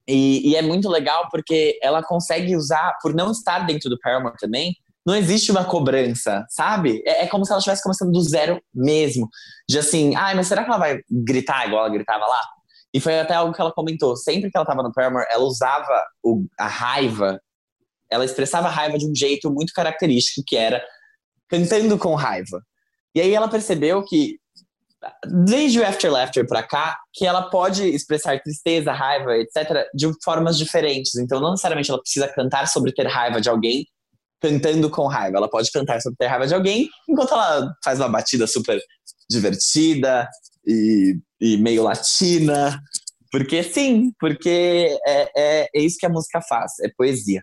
E, e é muito legal porque ela consegue usar, por não estar dentro do Paramore também, não existe uma cobrança, sabe? É, é como se ela estivesse começando do zero mesmo. De assim, ai, mas será que ela vai gritar igual ela gritava lá? E foi até algo que ela comentou. Sempre que ela tava no Paramore, ela usava o- a raiva ela expressava raiva de um jeito muito característico, que era cantando com raiva. E aí ela percebeu que desde o After Laughter pra cá, que ela pode expressar tristeza, raiva, etc., de formas diferentes. Então, não necessariamente ela precisa cantar sobre ter raiva de alguém cantando com raiva. Ela pode cantar sobre ter raiva de alguém enquanto ela faz uma batida super divertida e, e meio latina. Porque sim, porque é, é, é isso que a música faz, é poesia.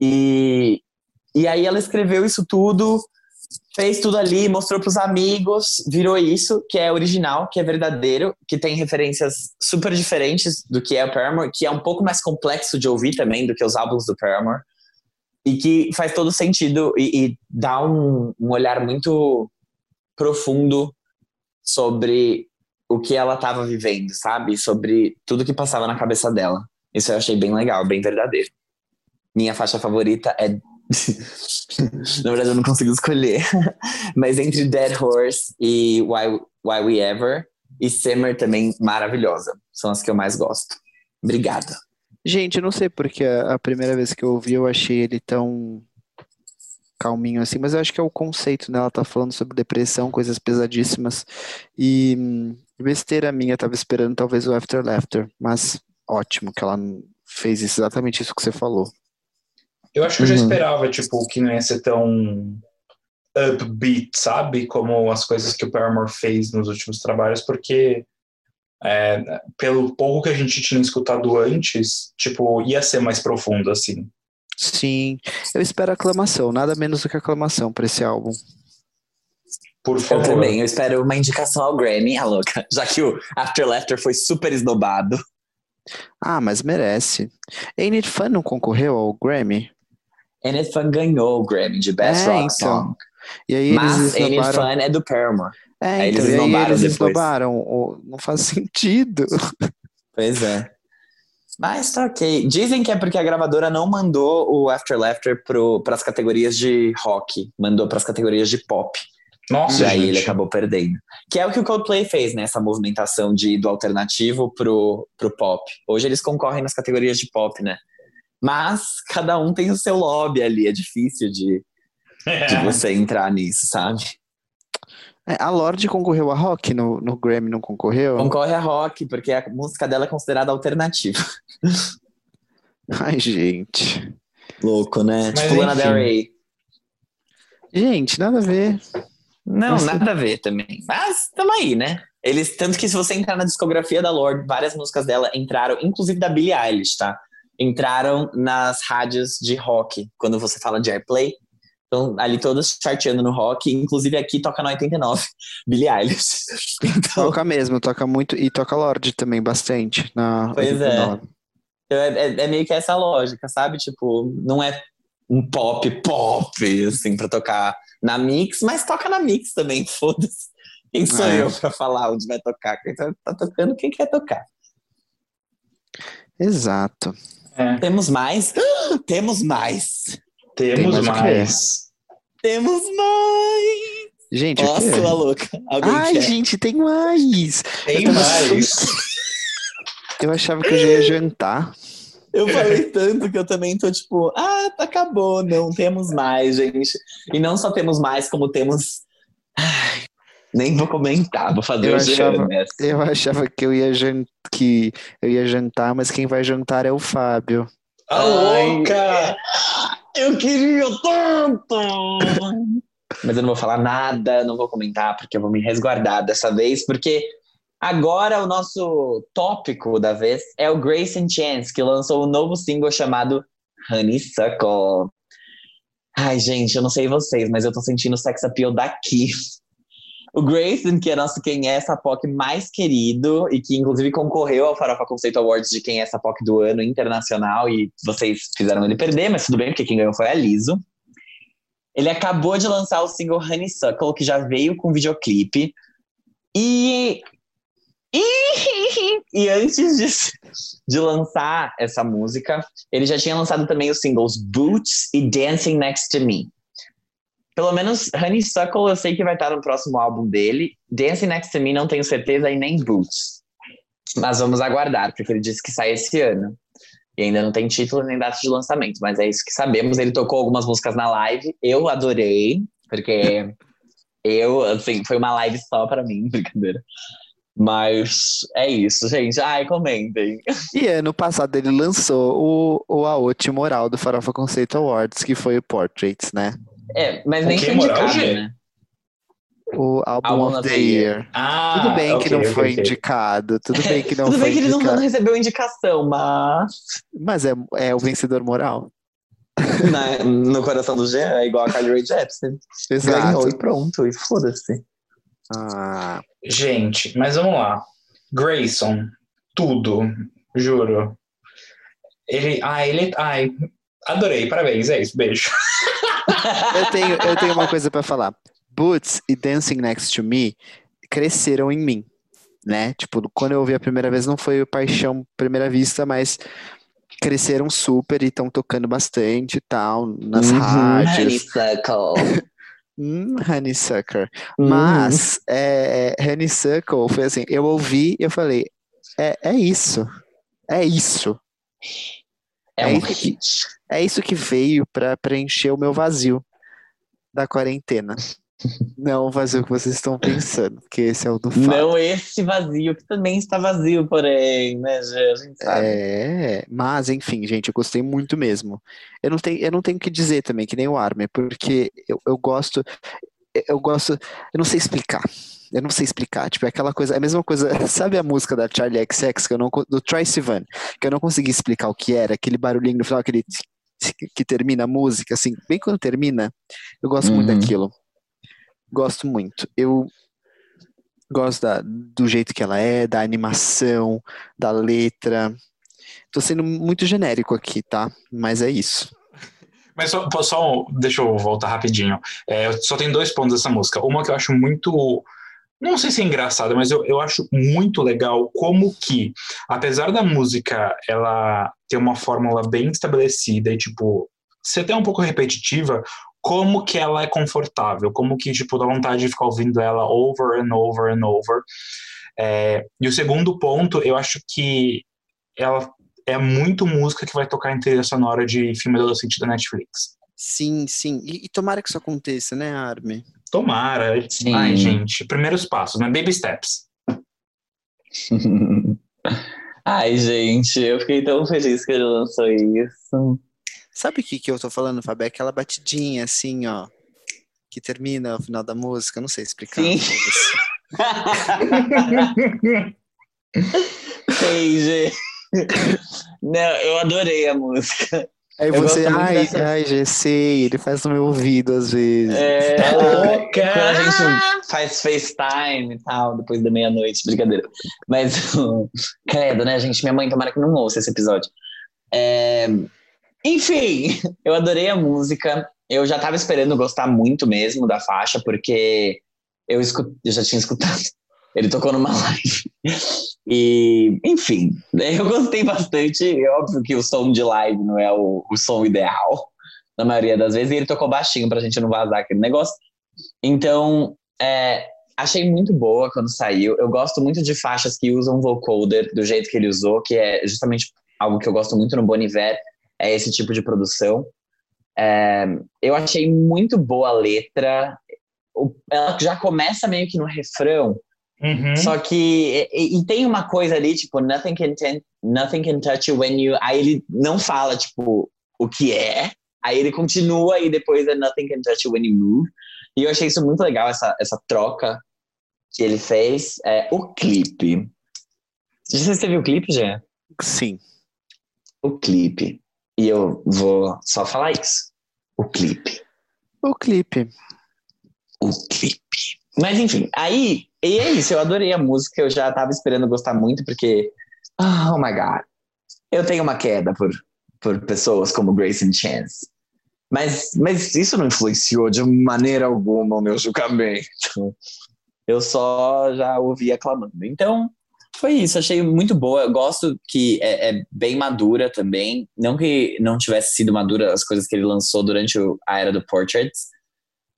E, e aí ela escreveu isso tudo fez tudo ali, mostrou para os amigos, virou isso, que é original, que é verdadeiro, que tem referências super diferentes do que é o Paramore, que é um pouco mais complexo de ouvir também do que os álbuns do Paramore, e que faz todo sentido e, e dá um, um olhar muito profundo sobre o que ela estava vivendo, sabe? Sobre tudo que passava na cabeça dela. Isso eu achei bem legal, bem verdadeiro. Minha faixa favorita é [laughs] Na verdade, eu não consigo escolher. [laughs] Mas entre Dead Horse e Why, Why We Ever e Simmer também maravilhosa. São as que eu mais gosto. Obrigada. Gente, eu não sei porque a primeira vez que eu ouvi eu achei ele tão calminho assim, mas eu acho que é o conceito, né? Ela tá falando sobre depressão, coisas pesadíssimas. E hum, besteira minha, tava esperando talvez o After Laughter, mas ótimo que ela fez exatamente isso que você falou. Eu acho que eu já uhum. esperava, tipo, que não ia ser tão upbeat, sabe? Como as coisas que o Paramore fez nos últimos trabalhos, porque é, pelo pouco que a gente tinha escutado antes, tipo, ia ser mais profundo, assim. Sim, eu espero aclamação, nada menos do que aclamação para esse álbum. Por favor. Eu também, eu espero uma indicação ao Grammy, a louca, [laughs] já que o After Laughter foi super esnobado. Ah, mas merece. Ain't It Fun não concorreu ao Grammy? And Fun ganhou o Grammy de Best é, Rock então. Song. E aí Mas Ain't It Fun é do Paramore. É, aí então, eles esnobaram eles depois. não faz [laughs] sentido. Pois é. Mas tá ok. Dizem que é porque a gravadora não mandou o After Laughter para as categorias de rock, mandou para as categorias de pop. Nossa, e aí gente. ele acabou perdendo. Que é o que o Coldplay fez, né? Essa movimentação de do alternativo pro, pro pop. Hoje eles concorrem nas categorias de pop, né? Mas cada um tem o seu lobby ali, é difícil de, é. de você entrar nisso, sabe? É, a Lorde concorreu a rock no, no Grammy, não concorreu? Concorre a rock, porque a música dela é considerada alternativa. [laughs] Ai, gente. Louco, né? Mas, tipo Lana Del Rey. Gente, nada a ver. Não, Nossa. nada a ver também. Mas tamo aí, né? Eles, tanto que se você entrar na discografia da Lorde, várias músicas dela entraram, inclusive da Billie Eilish, tá? Entraram nas rádios de rock, quando você fala de airplay. Então, ali todas charteando no rock, inclusive aqui toca no 89, [laughs] Billie Eilish. Então... Toca mesmo, toca muito, e toca Lorde também, bastante. Na pois é. Então, é. é. É meio que essa lógica, sabe? Tipo, não é um pop pop, assim, pra tocar na mix, mas toca na mix também, [laughs] foda-se. Quem sou é. eu pra falar onde vai tocar? Quem tá, tá tocando, quem quer tocar. Exato. É. Temos mais? Temos mais. Temos mais. mais. Temos mais. Gente, Nossa, o quê? louca. Alguém Ai, quer? gente, tem mais. Tem eu mais. [laughs] Eu achava que eu já ia jantar. Eu falei tanto que eu também tô tipo, ah, acabou, não temos mais, gente. E não só temos mais, como temos. Ai, nem vou comentar, vou fazer eu o achava, Eu achava que eu ia jantar, que eu ia jantar, mas quem vai jantar é o Fábio. A louca! Eu queria tanto! mas eu não vou falar nada, não vou comentar, porque eu vou me resguardar dessa vez, porque agora o nosso tópico da vez é o Grace and Chance, que lançou um novo single chamado Honeysuckle. Ai, gente, eu não sei vocês, mas eu tô sentindo o sex appeal daqui. O Grayson, que é nosso Quem é essa POC mais querido e que inclusive concorreu ao Farofa Conceito Awards de Quem é essa POC do ano internacional e vocês fizeram ele perder, mas tudo bem, porque quem ganhou foi a Liso. Ele acabou de lançar o single Honeysuckle, que já veio com videoclipe. E e antes de, de, lançar essa música, ele já tinha lançado também os singles Boots e Dancing Next to Me. Pelo menos Honeysuckle eu sei que vai estar no próximo álbum dele. Dancing Next to Me não tenho certeza e nem Boots. Mas vamos aguardar, porque ele disse que sai esse ano. E ainda não tem título nem data de lançamento, mas é isso que sabemos. Ele tocou algumas músicas na live, eu adorei, porque eu, assim, foi uma live só pra mim, [laughs] brincadeira. Mas é isso, gente. Ai, comentem. E ano passado ele lançou o, o Aote Moral do Farofa Conceito Awards, que foi o Portraits, né? É, mas O nem que, foi moral, indicado, gente? né? O Álbum Álbum of the the Year. Ah, Tudo bem que ok, não foi indicado, tudo bem que [laughs] não Tudo foi bem que ele não, indicado. não recebeu indicação, mas Mas é, é o vencedor moral. [laughs] na- no coração do Jean é igual a Carly Rae Jepsen. Ganhou Exato. e pronto, e foda-se. Ah, Gente, mas vamos lá. Grayson, tudo, juro. Ele, ah, ele, ai, adorei, parabéns, é isso, beijo. [laughs] eu, tenho, eu tenho uma coisa pra falar. Boots e Dancing Next to Me cresceram em mim, né? Tipo, quando eu ouvi a primeira vez não foi paixão à primeira vista, mas cresceram super e estão tocando bastante e tal, nas Uhum, rádios. Honeysuckle. Hum, Honeysucker. Uhum. Mas é, Honeysuckle foi assim, eu ouvi e eu falei, é, é isso. É isso. É é um isso que- hit. É isso que veio pra preencher o meu vazio da quarentena. [laughs] Não o vazio que vocês estão pensando, porque esse é o do fato. Não esse vazio, que também está vazio, porém, né? A gente sabe. É, mas enfim, gente, eu gostei muito mesmo. Eu não tenho, eu não tenho o que dizer também, que nem o Armin, porque eu, eu gosto, eu gosto, eu não sei explicar. Eu não sei explicar, tipo, é aquela coisa, é a mesma coisa, [laughs] sabe a música da Charlie XX, que eu não, do Troye Sivan, que eu não consegui explicar o que era, aquele barulhinho no final, aquele que termina a música, assim, bem quando termina, eu gosto muito Uhum. daquilo. Gosto muito. Eu gosto da- do jeito que ela é, da animação, da letra. Tô sendo muito genérico aqui, tá? Mas é isso. Mas só, só deixa eu voltar rapidinho. É, eu só tenho dois pontos dessa música. Uma que eu acho muito. Não sei se é engraçada, mas eu, eu acho muito legal como que, apesar da música ela ter uma fórmula bem estabelecida e, tipo, ser até um pouco repetitiva, como que ela é confortável, como que, tipo, dá vontade de ficar ouvindo ela over and over and over. É, e o segundo ponto, eu acho que ela é muito música que vai tocar em trilha sonora de filme adolescente da Netflix. Sim, sim. E, e tomara que isso aconteça, né, Armin? Tomara. Sim. Ai, gente, primeiros passos, né? Baby steps. [laughs] Ai, gente, eu fiquei tão feliz que ele lançou isso. Sabe o que, que eu tô falando, Fábio? É aquela batidinha assim, ó. Que termina no final da música. Não sei explicar. Sim. [laughs] [laughs] Ei, gente. Não, eu adorei a música. Aí Eu você, ai, ai, já sei, ele faz no meu ouvido às vezes. É, Tá louca! Quando a gente faz FaceTime e tal, depois da meia-noite, brincadeira. Mas, [laughs] credo, né, gente? Minha mãe, tomara que não ouça esse episódio. É, enfim, [laughs] eu adorei a música. Eu já tava esperando gostar muito mesmo da faixa, porque eu, escu- eu já tinha escutado. Ele tocou numa [laughs] live. E, enfim, eu gostei bastante. É óbvio que o som de live não é o, o som ideal, na maioria das vezes, e ele tocou baixinho pra gente não vazar aquele negócio. Então, é, achei muito boa quando saiu. Eu gosto muito de faixas que usam vocoder do jeito que ele usou, que é justamente algo que eu gosto muito no Bon Iver, é esse tipo de produção. É, eu achei muito boa a letra. Ela já começa meio que no refrão, Uhum. só que e, e tem uma coisa ali, tipo, nothing can, ten- nothing can touch you when you. Aí ele não fala, tipo, o que é. Aí ele continua e depois é nothing can touch you when you move. E eu achei isso muito legal, essa, essa troca que ele fez. É, o clipe. Você viu o clipe, Jean? Sim. O clipe. E eu vou só falar isso. O clipe. O clipe. o clipe. Mas enfim, aí, e é isso, eu adorei a música, eu já tava esperando gostar muito, porque, oh my god, eu tenho uma queda por, por pessoas como Grace and Chance. Mas, mas isso não influenciou de maneira alguma o meu julgamento. Eu só já ouvi aclamando. Então, foi isso, achei muito boa. Eu gosto que é, é bem madura também. Não que não tivesse sido madura as coisas que ele lançou durante a era do Portraits,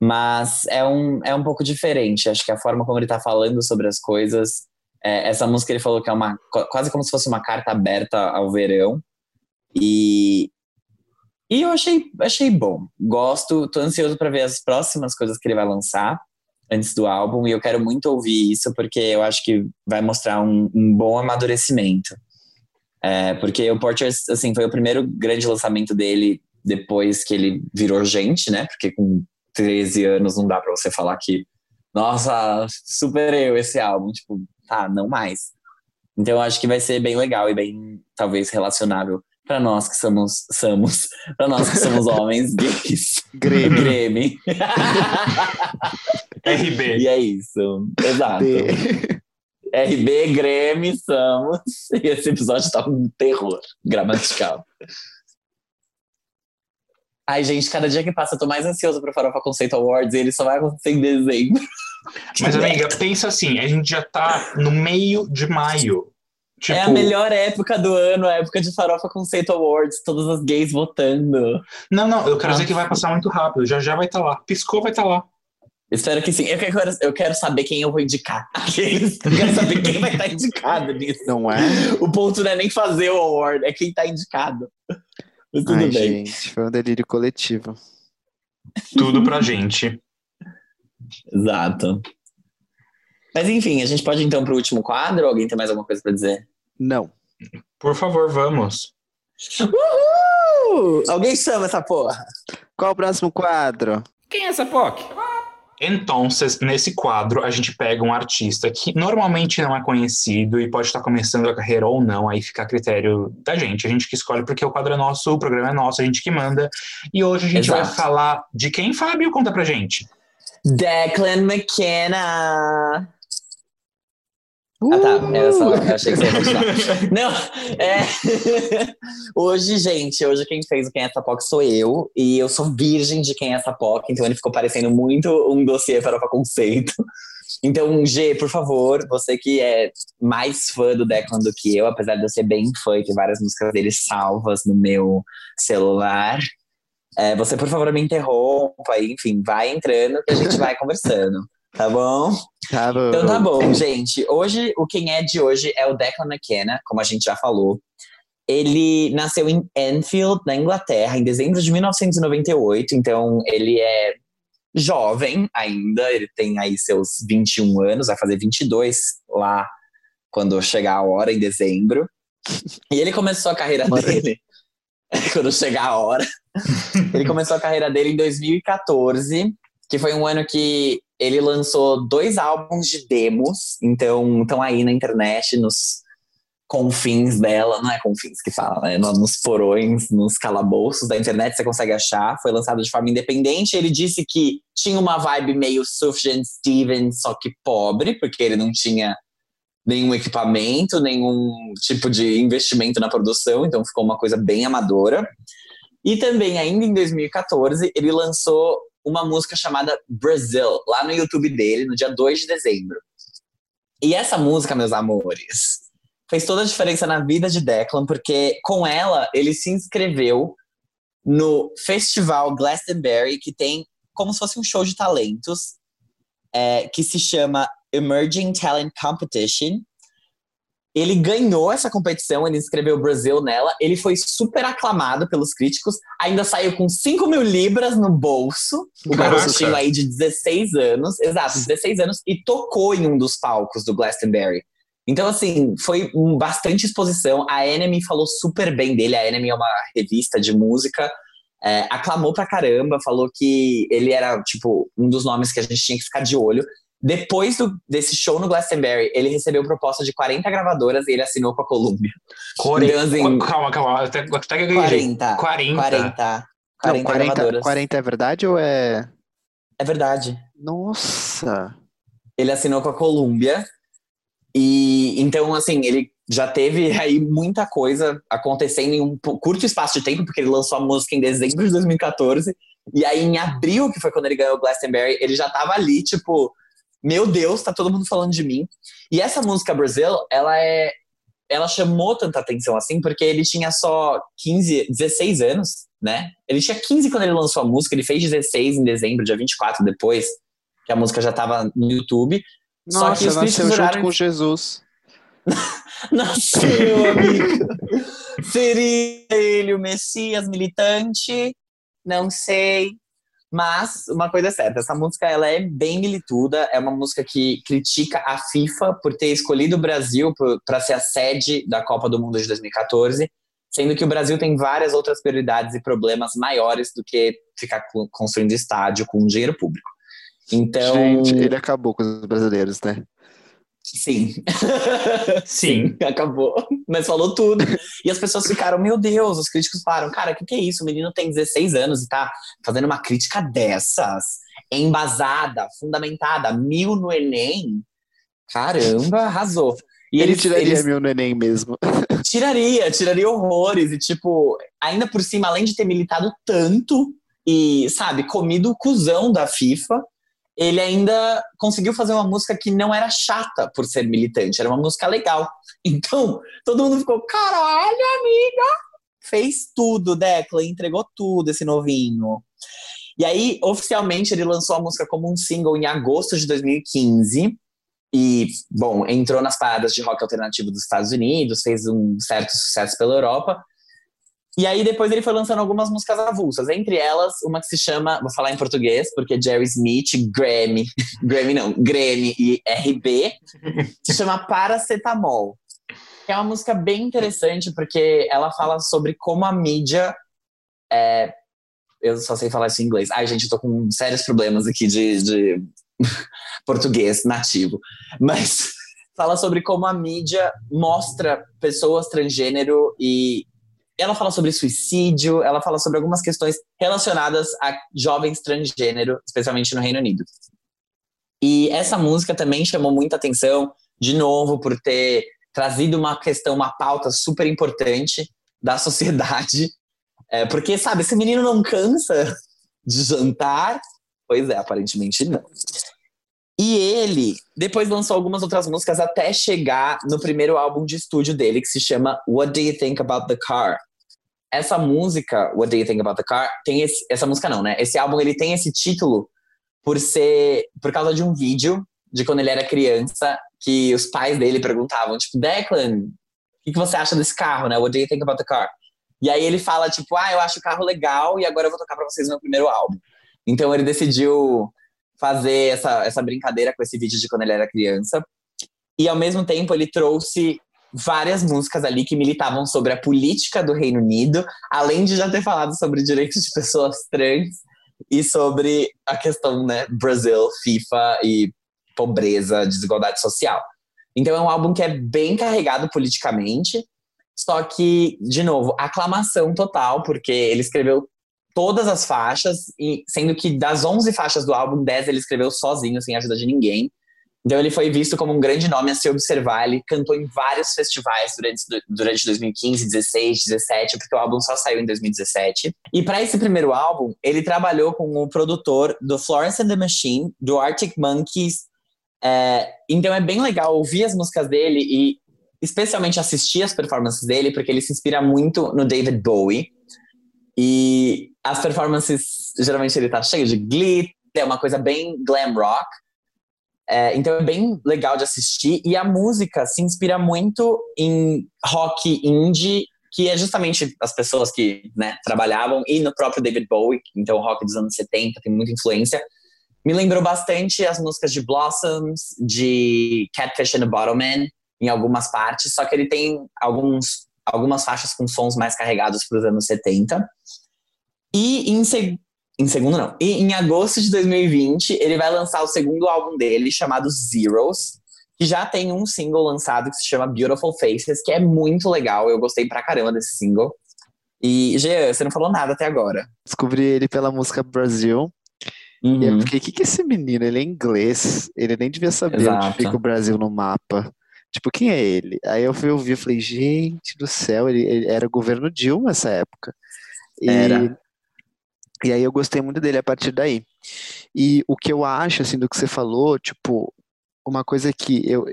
mas é um, é um pouco diferente. Acho que a forma como ele tá falando sobre as coisas. é, essa música ele falou que é uma qu- quase como se fosse uma carta aberta ao verão. E, e eu achei, achei bom. Gosto, tô ansioso para ver as próximas coisas que ele vai lançar antes do álbum e eu quero muito ouvir isso porque eu acho que vai mostrar um, um bom amadurecimento. É, porque o Porters, assim, foi o primeiro grande lançamento dele depois que ele virou gente, né? Porque com 13 anos não dá para você falar que, nossa, supereu esse álbum. Tipo, tá, não mais. Então eu acho que vai ser bem legal e bem, talvez, relacionável para nós que somos, somos [laughs] para nós que somos [laughs] homens gays. Grêmio. Grêmio. [laughs] RB. E é isso. Exato. RB, Grêmio, somos. E esse episódio tá um terror gramatical. Ai, gente, cada dia que passa eu tô mais ansioso pro Farofa Conceito Awards e ele só vai acontecer em dezembro. Mas, [laughs] amiga, pensa assim, a gente já tá no meio de maio. Tipo, É a melhor época do ano, a época de Farofa Conceito Awards, todas as gays votando. Não, não, eu quero dizer que vai passar muito rápido. Já já vai estar lá. Piscou, vai estar lá. Espero que sim. Eu quero, eu quero saber quem eu vou indicar. [laughs] Eu quero saber quem vai estar indicado nisso. Não é? O ponto não é nem fazer o award, é quem tá indicado. Mas tudo Ai, bem. gente, foi um delírio coletivo. Tudo pra gente. Exato. Mas enfim, a gente pode ir, então pro último quadro? Alguém tem mais alguma coisa pra dizer? Não. Por favor, vamos. Uhul! Alguém chama essa porra. Qual o próximo quadro? Quem é essa POC? Então, nesse quadro, a gente pega um artista que normalmente não é conhecido e pode estar começando a carreira ou não, aí fica a critério da gente. A gente que escolhe porque o quadro é nosso, o programa é nosso, a gente que manda. E hoje a gente vai Exato. falar de quem, Fábio? Conta pra gente. Declan McKenna. Ah, tá. Era só. Eu achei que você ia continuar. [laughs] Não, é. [laughs] hoje, gente, hoje quem fez o Quem é essa POC sou eu. E eu sou virgem de Quem é essa POC, então ele ficou parecendo muito um dossiê para conceito. Então, G, por favor, você que é mais fã do Declan do que eu, apesar de eu ser bem fã e ter várias músicas dele salvas no meu celular, é, você, por favor, me interrompa enfim, vai entrando que a gente vai conversando. Tá bom? Tá bom. Então tá bom, gente. Hoje, o quem é de hoje é o Declan McKenna, como a gente já falou. Ele nasceu em Enfield, na Inglaterra, em dezembro de 1998. Então, ele é jovem ainda. Ele tem aí seus 21 anos, vai fazer 22 lá quando chegar a hora, em dezembro. E ele começou a carreira dele [laughs] quando chegar a hora. [laughs] ele começou a carreira dele em 2014, que foi um ano que ele lançou dois álbuns de demos, então estão aí na internet, nos confins dela, não é confins que fala, né? Nos porões, nos calabouços da internet você consegue achar. Foi lançado de forma independente. Ele disse que tinha uma vibe meio Sufjan Stevens, só que pobre, porque ele não tinha nenhum equipamento, nenhum tipo de investimento na produção, então ficou uma coisa bem amadora. E também, ainda em 2014, ele lançou uma música chamada Brazil, lá no YouTube dele, no dia 2 de dezembro. E essa música, meus amores, fez toda a diferença na vida de Declan, porque com ela ele se inscreveu no Festival Glastonbury, que tem como se fosse um show de talentos, é, que se chama Emerging Talent Competition. Ele ganhou essa competição, ele inscreveu o Brasil nela, ele foi super aclamado pelos críticos, ainda saiu com 5 mil libras no bolso, o garotinho aí de 16 anos, exato, 16 anos, e tocou em um dos palcos do Glastonbury. Então, assim, foi um- bastante exposição. A Enemy falou super bem dele. A Enemy é uma revista de música. é, aclamou pra caramba, falou que ele era, tipo, um dos nomes que a gente tinha que ficar de olho. Depois do- desse show no Glastonbury, ele recebeu proposta de 40 gravadoras e ele assinou com a Columbia. Core... Então, assim- Calma, calma. Até, até que eu ganhei. 40. 40. 40. 40, Não, 40, gravadoras. 40 é verdade ou é. É verdade. Nossa! ele assinou com a Columbia. E então, assim, ele já teve [laughs] aí muita coisa acontecendo em um curto espaço de tempo, porque ele lançou a música em dezembro de 2014. E aí, em abril, que foi quando ele ganhou o Glastonbury, ele já tava ali, tipo, meu Deus, tá todo mundo falando de mim. E essa música Brazil, ela é. Ela chamou tanta atenção assim, porque ele tinha só 15, 16 anos, né? Ele tinha 15 quando ele lançou a música, ele fez 16 em dezembro, dia 24 depois, que a música já tava no YouTube. Só que Nossa, os nasceu junto com Jesus. [laughs] Nasceu, amigo. Seria ele o Messias militante? Não sei. Mas uma coisa é certa, essa música ela é bem milituda, é uma música que critica a FIFA por ter escolhido o Brasil para ser a sede da Copa do Mundo de 2014, sendo que o Brasil tem várias outras prioridades e problemas maiores do que ficar construindo estádio com dinheiro público. Então, Gente, ele acabou com os brasileiros, né? Sim. Sim, [laughs] acabou. Mas falou tudo. E as pessoas ficaram, meu Deus, os críticos falaram, cara, o que, que é isso? O menino tem 16 anos e tá fazendo uma crítica dessas, embasada, fundamentada, mil no Enem. Caramba, arrasou. E ele eles, tiraria eles... mil no Enem mesmo. [laughs] Tiraria, tiraria horrores. E, tipo, ainda por cima, além de ter militado tanto e, sabe, comido o cuzão da FIFA, ele ainda conseguiu fazer uma música que não era chata por ser militante, era uma música legal. [laughs] Então, todo mundo ficou, caralho, amiga! Fez tudo, Declan, entregou tudo esse novinho. E aí, oficialmente, ele lançou a música como um single em agosto de 2015. E, bom, entrou nas paradas de rock alternativo dos Estados Unidos, fez um certo sucesso pela Europa. E aí depois ele foi lançando algumas músicas avulsas, entre elas uma que se chama, vou falar em português, porque Jerry Smith, Grammy, [laughs] Grammy não, Grammy e RB, se chama Paracetamol. Que é uma música bem interessante porque ela fala sobre como a mídia é, eu só sei falar isso em inglês. Ai, gente, eu tô com sérios problemas aqui de, de [laughs] português nativo. Mas [laughs] fala sobre como a mídia mostra pessoas transgênero e ela fala sobre suicídio, ela fala sobre algumas questões relacionadas a jovens transgênero, especialmente no Reino Unido. E essa música também chamou muita atenção, de novo, por ter trazido uma questão, uma pauta super importante da sociedade. É, porque, sabe, esse menino não cansa de jantar? Pois é, aparentemente não. E ele depois lançou algumas outras músicas até chegar no primeiro álbum de estúdio dele, que se chama What Do You Think About the Car? Essa música, What Do You Think About the Car, tem esse, essa música não, né? Esse álbum ele tem esse título por ser por causa de um vídeo de quando ele era criança que os pais dele perguntavam, tipo, Declan, o que, que você acha desse carro, né? What do you think about the car? E aí ele fala, tipo, ah, eu acho o carro legal e agora eu vou tocar pra vocês meu primeiro álbum. Então ele decidiu fazer essa, essa brincadeira com esse vídeo de quando ele era criança. E ao mesmo tempo ele trouxe várias músicas ali que militavam sobre a política do Reino Unido, além de já ter falado sobre direitos de pessoas trans e sobre a questão, né, Brasil, FIFA e pobreza, desigualdade social. Então é um álbum que é bem carregado politicamente, só que, de novo, aclamação total, porque ele escreveu todas as faixas, e sendo que das 11 faixas do álbum, 10 ele escreveu sozinho, sem ajuda de ninguém. Então ele foi visto como um grande nome a se observar. Ele cantou em vários festivais durante, durante 2015, 16, 17, porque o álbum só saiu em 2017. E para esse primeiro álbum, ele trabalhou com o produtor do Florence and the Machine, do Arctic Monkeys. É, então é bem legal ouvir as músicas dele e especialmente assistir as performances dele, porque ele se inspira muito no David Bowie. E as performances, geralmente ele tá cheio de glitter, é uma coisa bem glam rock. É, então é bem legal de assistir. E a música se inspira muito em rock indie, que é justamente as pessoas que né, trabalhavam, e no próprio David Bowie, então o rock dos anos 70 tem muita influência. Me lembrou bastante as músicas de Blossoms, de Catfish and the Bottleman, em algumas partes, só que ele tem alguns, algumas faixas com sons mais carregados para os anos 70. E em, em segundo, não. E em agosto de 2020, ele vai lançar o segundo álbum dele, chamado Zeros, que já tem um single lançado que se chama Beautiful Faces, que é muito legal. Eu gostei pra caramba desse single. E, Jean, você não falou nada até agora. Descobri ele pela música Brasil. Uhum. E eu fiquei, o que, que é esse menino? Ele é inglês. Ele nem devia saber Exato. onde fica o Brasil no mapa. Tipo, quem é ele? Aí eu fui ouvir e falei, gente do céu, ele, ele era governo Dilma nessa época. E era. E aí eu gostei muito dele a partir daí. E o que eu acho, assim, do que você falou, tipo, uma coisa que eu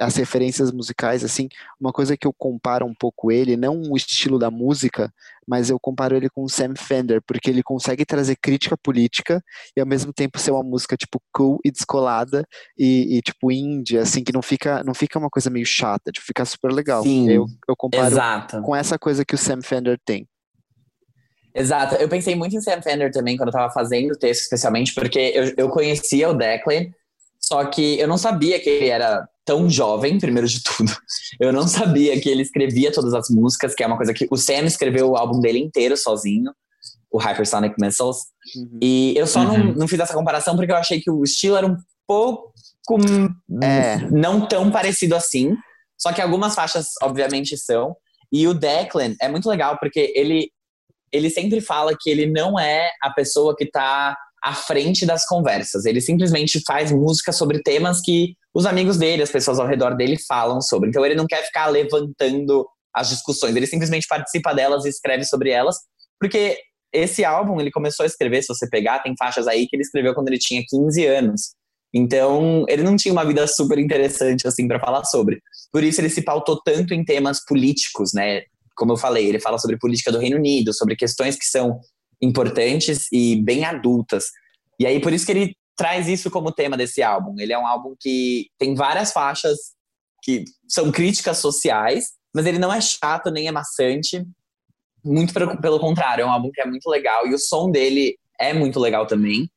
as referências musicais assim uma coisa que eu comparo um pouco ele não o estilo da música mas eu comparo ele com o Sam Fender porque ele consegue trazer crítica política e ao mesmo tempo ser uma música tipo cool e descolada e, e tipo indie assim que não fica não fica uma coisa meio chata tipo fica super legal Sim, eu, eu comparo Exato. com essa coisa que o Sam Fender tem Exato. Eu pensei muito em Sam Fender também quando eu tava fazendo o texto, especialmente porque eu, eu conhecia o Declan, só que eu não sabia que ele era tão jovem, primeiro de tudo. Eu não sabia que ele escrevia todas as músicas, que é uma coisa que o Sam escreveu o álbum dele inteiro sozinho, o Hypersonic Missiles. Uhum. E eu só Uhum. não, não fiz essa comparação porque eu achei que o estilo era um pouco É. não tão parecido assim. Só que algumas faixas, obviamente, são. E o Declan é muito legal porque ele, ele sempre fala que ele não é a pessoa que tá à frente das conversas. Ele simplesmente faz música sobre temas que os amigos dele, as pessoas ao redor dele falam sobre. Então ele não quer ficar levantando as discussões, ele simplesmente participa delas e escreve sobre elas, porque esse álbum ele começou a escrever, se você pegar, tem faixas aí que ele escreveu quando ele tinha 15 anos. Então, ele não tinha uma vida super interessante assim para falar sobre. Por isso ele se pautou tanto em temas políticos, né? Como eu falei, ele fala sobre política do Reino Unido, sobre questões que são importantes e bem adultas. E aí por isso que ele traz isso como tema desse álbum. Ele é um álbum que tem várias faixas que são críticas sociais, mas ele não é chato nem é maçante. Muito pelo, contrário, é um álbum que é muito legal e o som dele é muito legal também.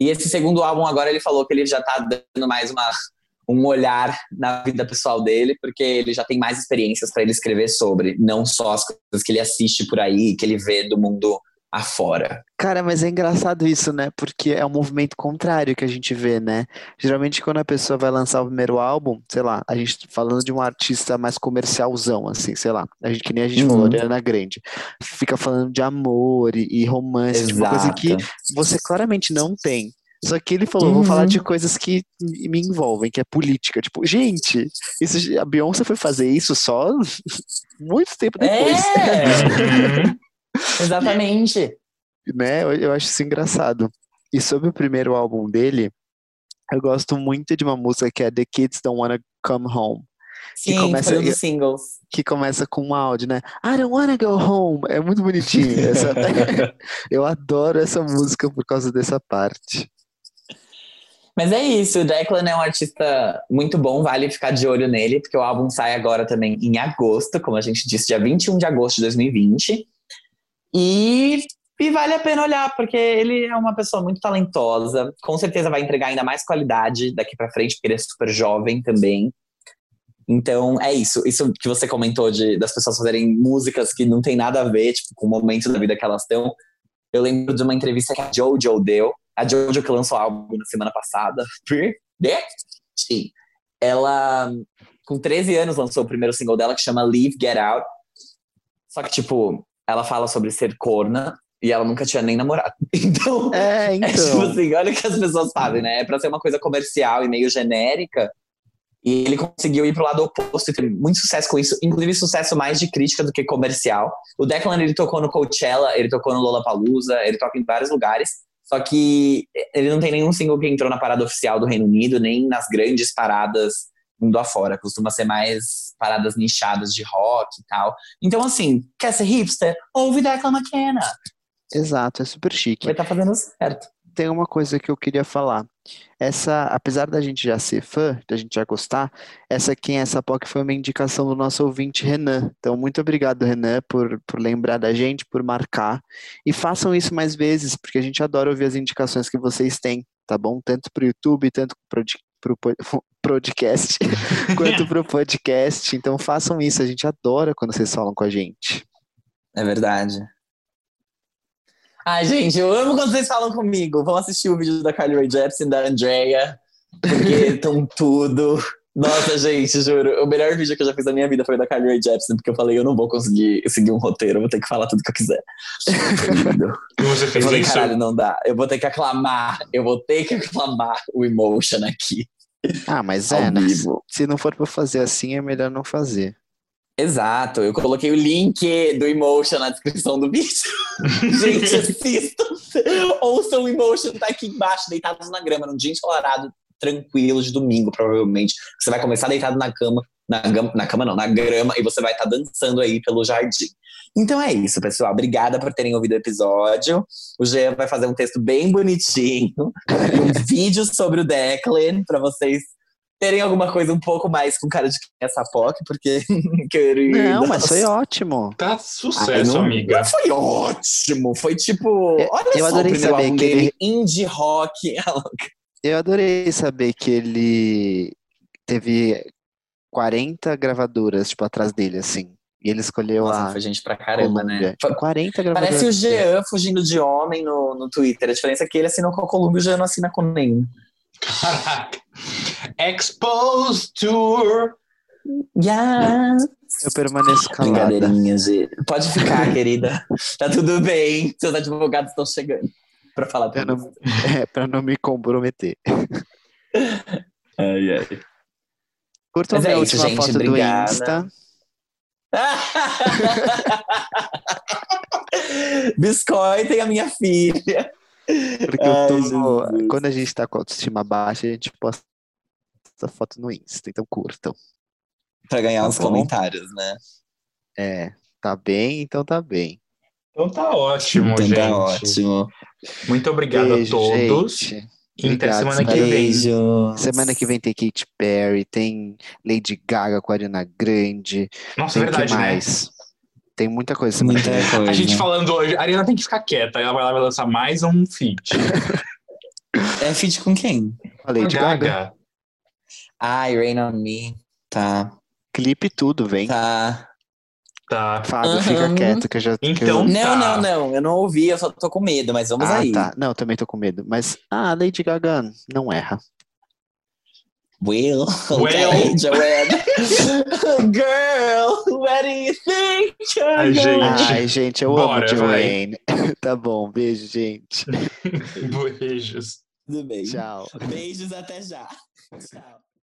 E esse segundo álbum agora ele falou que ele já tá dando mais uma um olhar na vida pessoal dele, porque ele já tem mais experiências para ele escrever sobre, não só as coisas que ele assiste por aí, que ele vê do mundo afora. Cara, mas é engraçado isso, né? Porque é um movimento contrário que a gente vê, né? Geralmente quando a pessoa vai lançar o primeiro álbum, sei lá, a gente falando de um artista mais comercialzão, assim, sei lá, a gente, que nem a gente Uhum. falou, Ariana Grande, fica falando de amor e, e romance, tipo, uma coisa que Exato. você claramente não tem. Só que ele falou, vou falar Uhum. de coisas que me envolvem, que é política. Tipo, gente, isso, a Beyoncé foi fazer isso só [laughs] muito tempo depois. É, [laughs] Uhum. exatamente. né? Eu, eu acho isso engraçado. E sobre o primeiro álbum dele, eu gosto muito de uma música que é The Kids Don't Wanna Come Home, Sim, começa- foi um dos singles. que começa com um áudio, né? I don't wanna go home. É muito bonitinho. Essa... [laughs] eu adoro essa música por causa dessa parte. Mas é isso, o Declan é um artista muito bom, vale ficar de olho nele, porque o álbum sai agora também em agosto, como a gente disse, dia 21 de agosto de 2020. E, e vale a pena olhar, porque ele é uma pessoa muito talentosa, com certeza vai entregar ainda mais qualidade daqui pra frente, porque ele é super jovem também. Então, é isso. Isso que você comentou de, das pessoas fazerem músicas que não tem nada a ver, tipo, com o momento da vida que elas estão. Eu lembro de uma entrevista que a Jojo deu, a Jojo que lançou o álbum na semana passada, Sim. Ela, com 13 anos, lançou o primeiro single dela, que chama Leave, Get Out. Só que, tipo, ela fala sobre ser corna e ela nunca tinha nem namorado. [laughs] Então, É, é tipo então. assim, olha o que as pessoas fazem, né? É pra ser uma coisa comercial e meio genérica. E ele conseguiu ir pro lado oposto e ter muito sucesso com isso, inclusive sucesso mais de crítica do que comercial. O Declan, ele tocou no Coachella, ele tocou no Lollapalooza, ele toca em vários lugares, só que ele não tem nenhum single que entrou na parada oficial do Reino Unido, nem nas grandes paradas mundo afora. Costuma ser mais paradas nichadas de rock e tal. Então, assim, quer ser hipster? Ouve Declan McKenna. Exato, é super chique. Vai estar fazendo certo. Tem uma coisa que eu queria falar. Essa, apesar da gente já ser fã, da gente já gostar, essa Quem é essa POC foi uma indicação do nosso ouvinte Renan. Então, muito obrigado, Renan, por, por lembrar da gente, por marcar. E façam isso mais vezes, porque a gente adora ouvir as indicações que vocês têm, tá bom? Tanto para o YouTube, tanto para o [laughs] podcast, [laughs] quanto para o podcast. Então, façam isso, a gente adora quando vocês falam com a gente. É verdade. Ai, gente, eu amo quando vocês falam comigo. Vão assistir o vídeo da Carly Rae Jepsen, da Andrea, porque [laughs] estão tudo. Nossa, gente, juro. O melhor vídeo que eu já fiz da minha vida foi da Carly Rae Jepsen, porque eu falei, eu não vou conseguir seguir um roteiro, eu vou ter que falar tudo que eu quiser. E [laughs] você Eu fez falei, isso? caralho, não dá. Eu vou ter que aclamar, eu vou ter que aclamar o emotion aqui, Ah, mas é, né? Se não for para fazer assim, é melhor não fazer. Exato, eu coloquei o link do Emotion na descrição do vídeo. [laughs] Gente, assistam. Ouçam o Emotion, tá aqui embaixo, deitados na grama, num dia ensolarado, tranquilo de domingo, provavelmente. Você vai começar deitado na cama, na, gam- na cama não, na grama, e você vai estar dançando aí pelo jardim. Então é isso, pessoal. Obrigada por terem ouvido o episódio. O Jean vai fazer um texto bem bonitinho [laughs] um vídeo sobre o Declan para vocês terem alguma coisa um pouco mais com cara de quem é essa POC, porque [laughs] querido. Não, mas foi ótimo. Tá Ai, sucesso, não, amiga. foi ótimo. Foi tipo. Eu- olha eu só adorei o saber que dele, ele- indie rock. [laughs] Eu adorei saber que ele teve 40 gravadoras, tipo, atrás dele, assim. E ele escolheu Nossa, a foi gente pra caramba, né? Columbia. Tipo, 40 gravadoras. Parece o Jean fugindo de homem no, no Twitter. A diferença é que ele assinou com a Columbia e o Jean não assina com nenhum. Caraca. Exposed Tour. Yeah. Eu permaneço calada. Brincadeirinha, G. Pode ficar, [laughs] querida. Tá tudo bem. Seus advogados estão chegando pra falar Pra não, [laughs] é, pra não me comprometer. Ai, ai. Curtam Mas é isso, última gente, foto obrigada. do Insta. [laughs] Biscoitem a minha filha. Porque Ai, eu tô. Quando a gente tá com a autoestima baixa, a gente posta essa foto no Insta. Então curtam. Pra ganhar Tá uns bom. comentários, né? É, tá bem, então tá bem. Então tá ótimo, Então gente. tá ótimo. Muito obrigado Beijo, a todos. gente. Até Obrigado, semana que vem. Beijo. Semana que vem tem Katy Perry, tem Lady Gaga com a Ariana Grande. Nossa, Tem verdade, que né? Tem muita coisa Muita que coisa. A gente falando hoje, a Ariana tem que ficar quieta. Ela vai lá e vai lançar mais um feat. [laughs] É feat com quem? A Lady Gaga. Gaga. Ai, Rain on Me. Tá. Clipe tudo, vem. Tá. Tá. Fábio, fica Aham. quieto que eu já. que Então- eu... Não, Tá. não, não. Eu não ouvi, eu só tô com medo, mas vamos Ah, aí. tá. Não, eu também tô com medo. Mas, ah, Lady Gaga não erra. Will. [laughs] Will. [laughs] Girl, where do you think Ai, gente. Ai, gente, eu Bora, amo. Joanne. [laughs] tá bom, beijo, gente. Beijos. Tudo bem. Tchau. Beijos, até já. Tchau.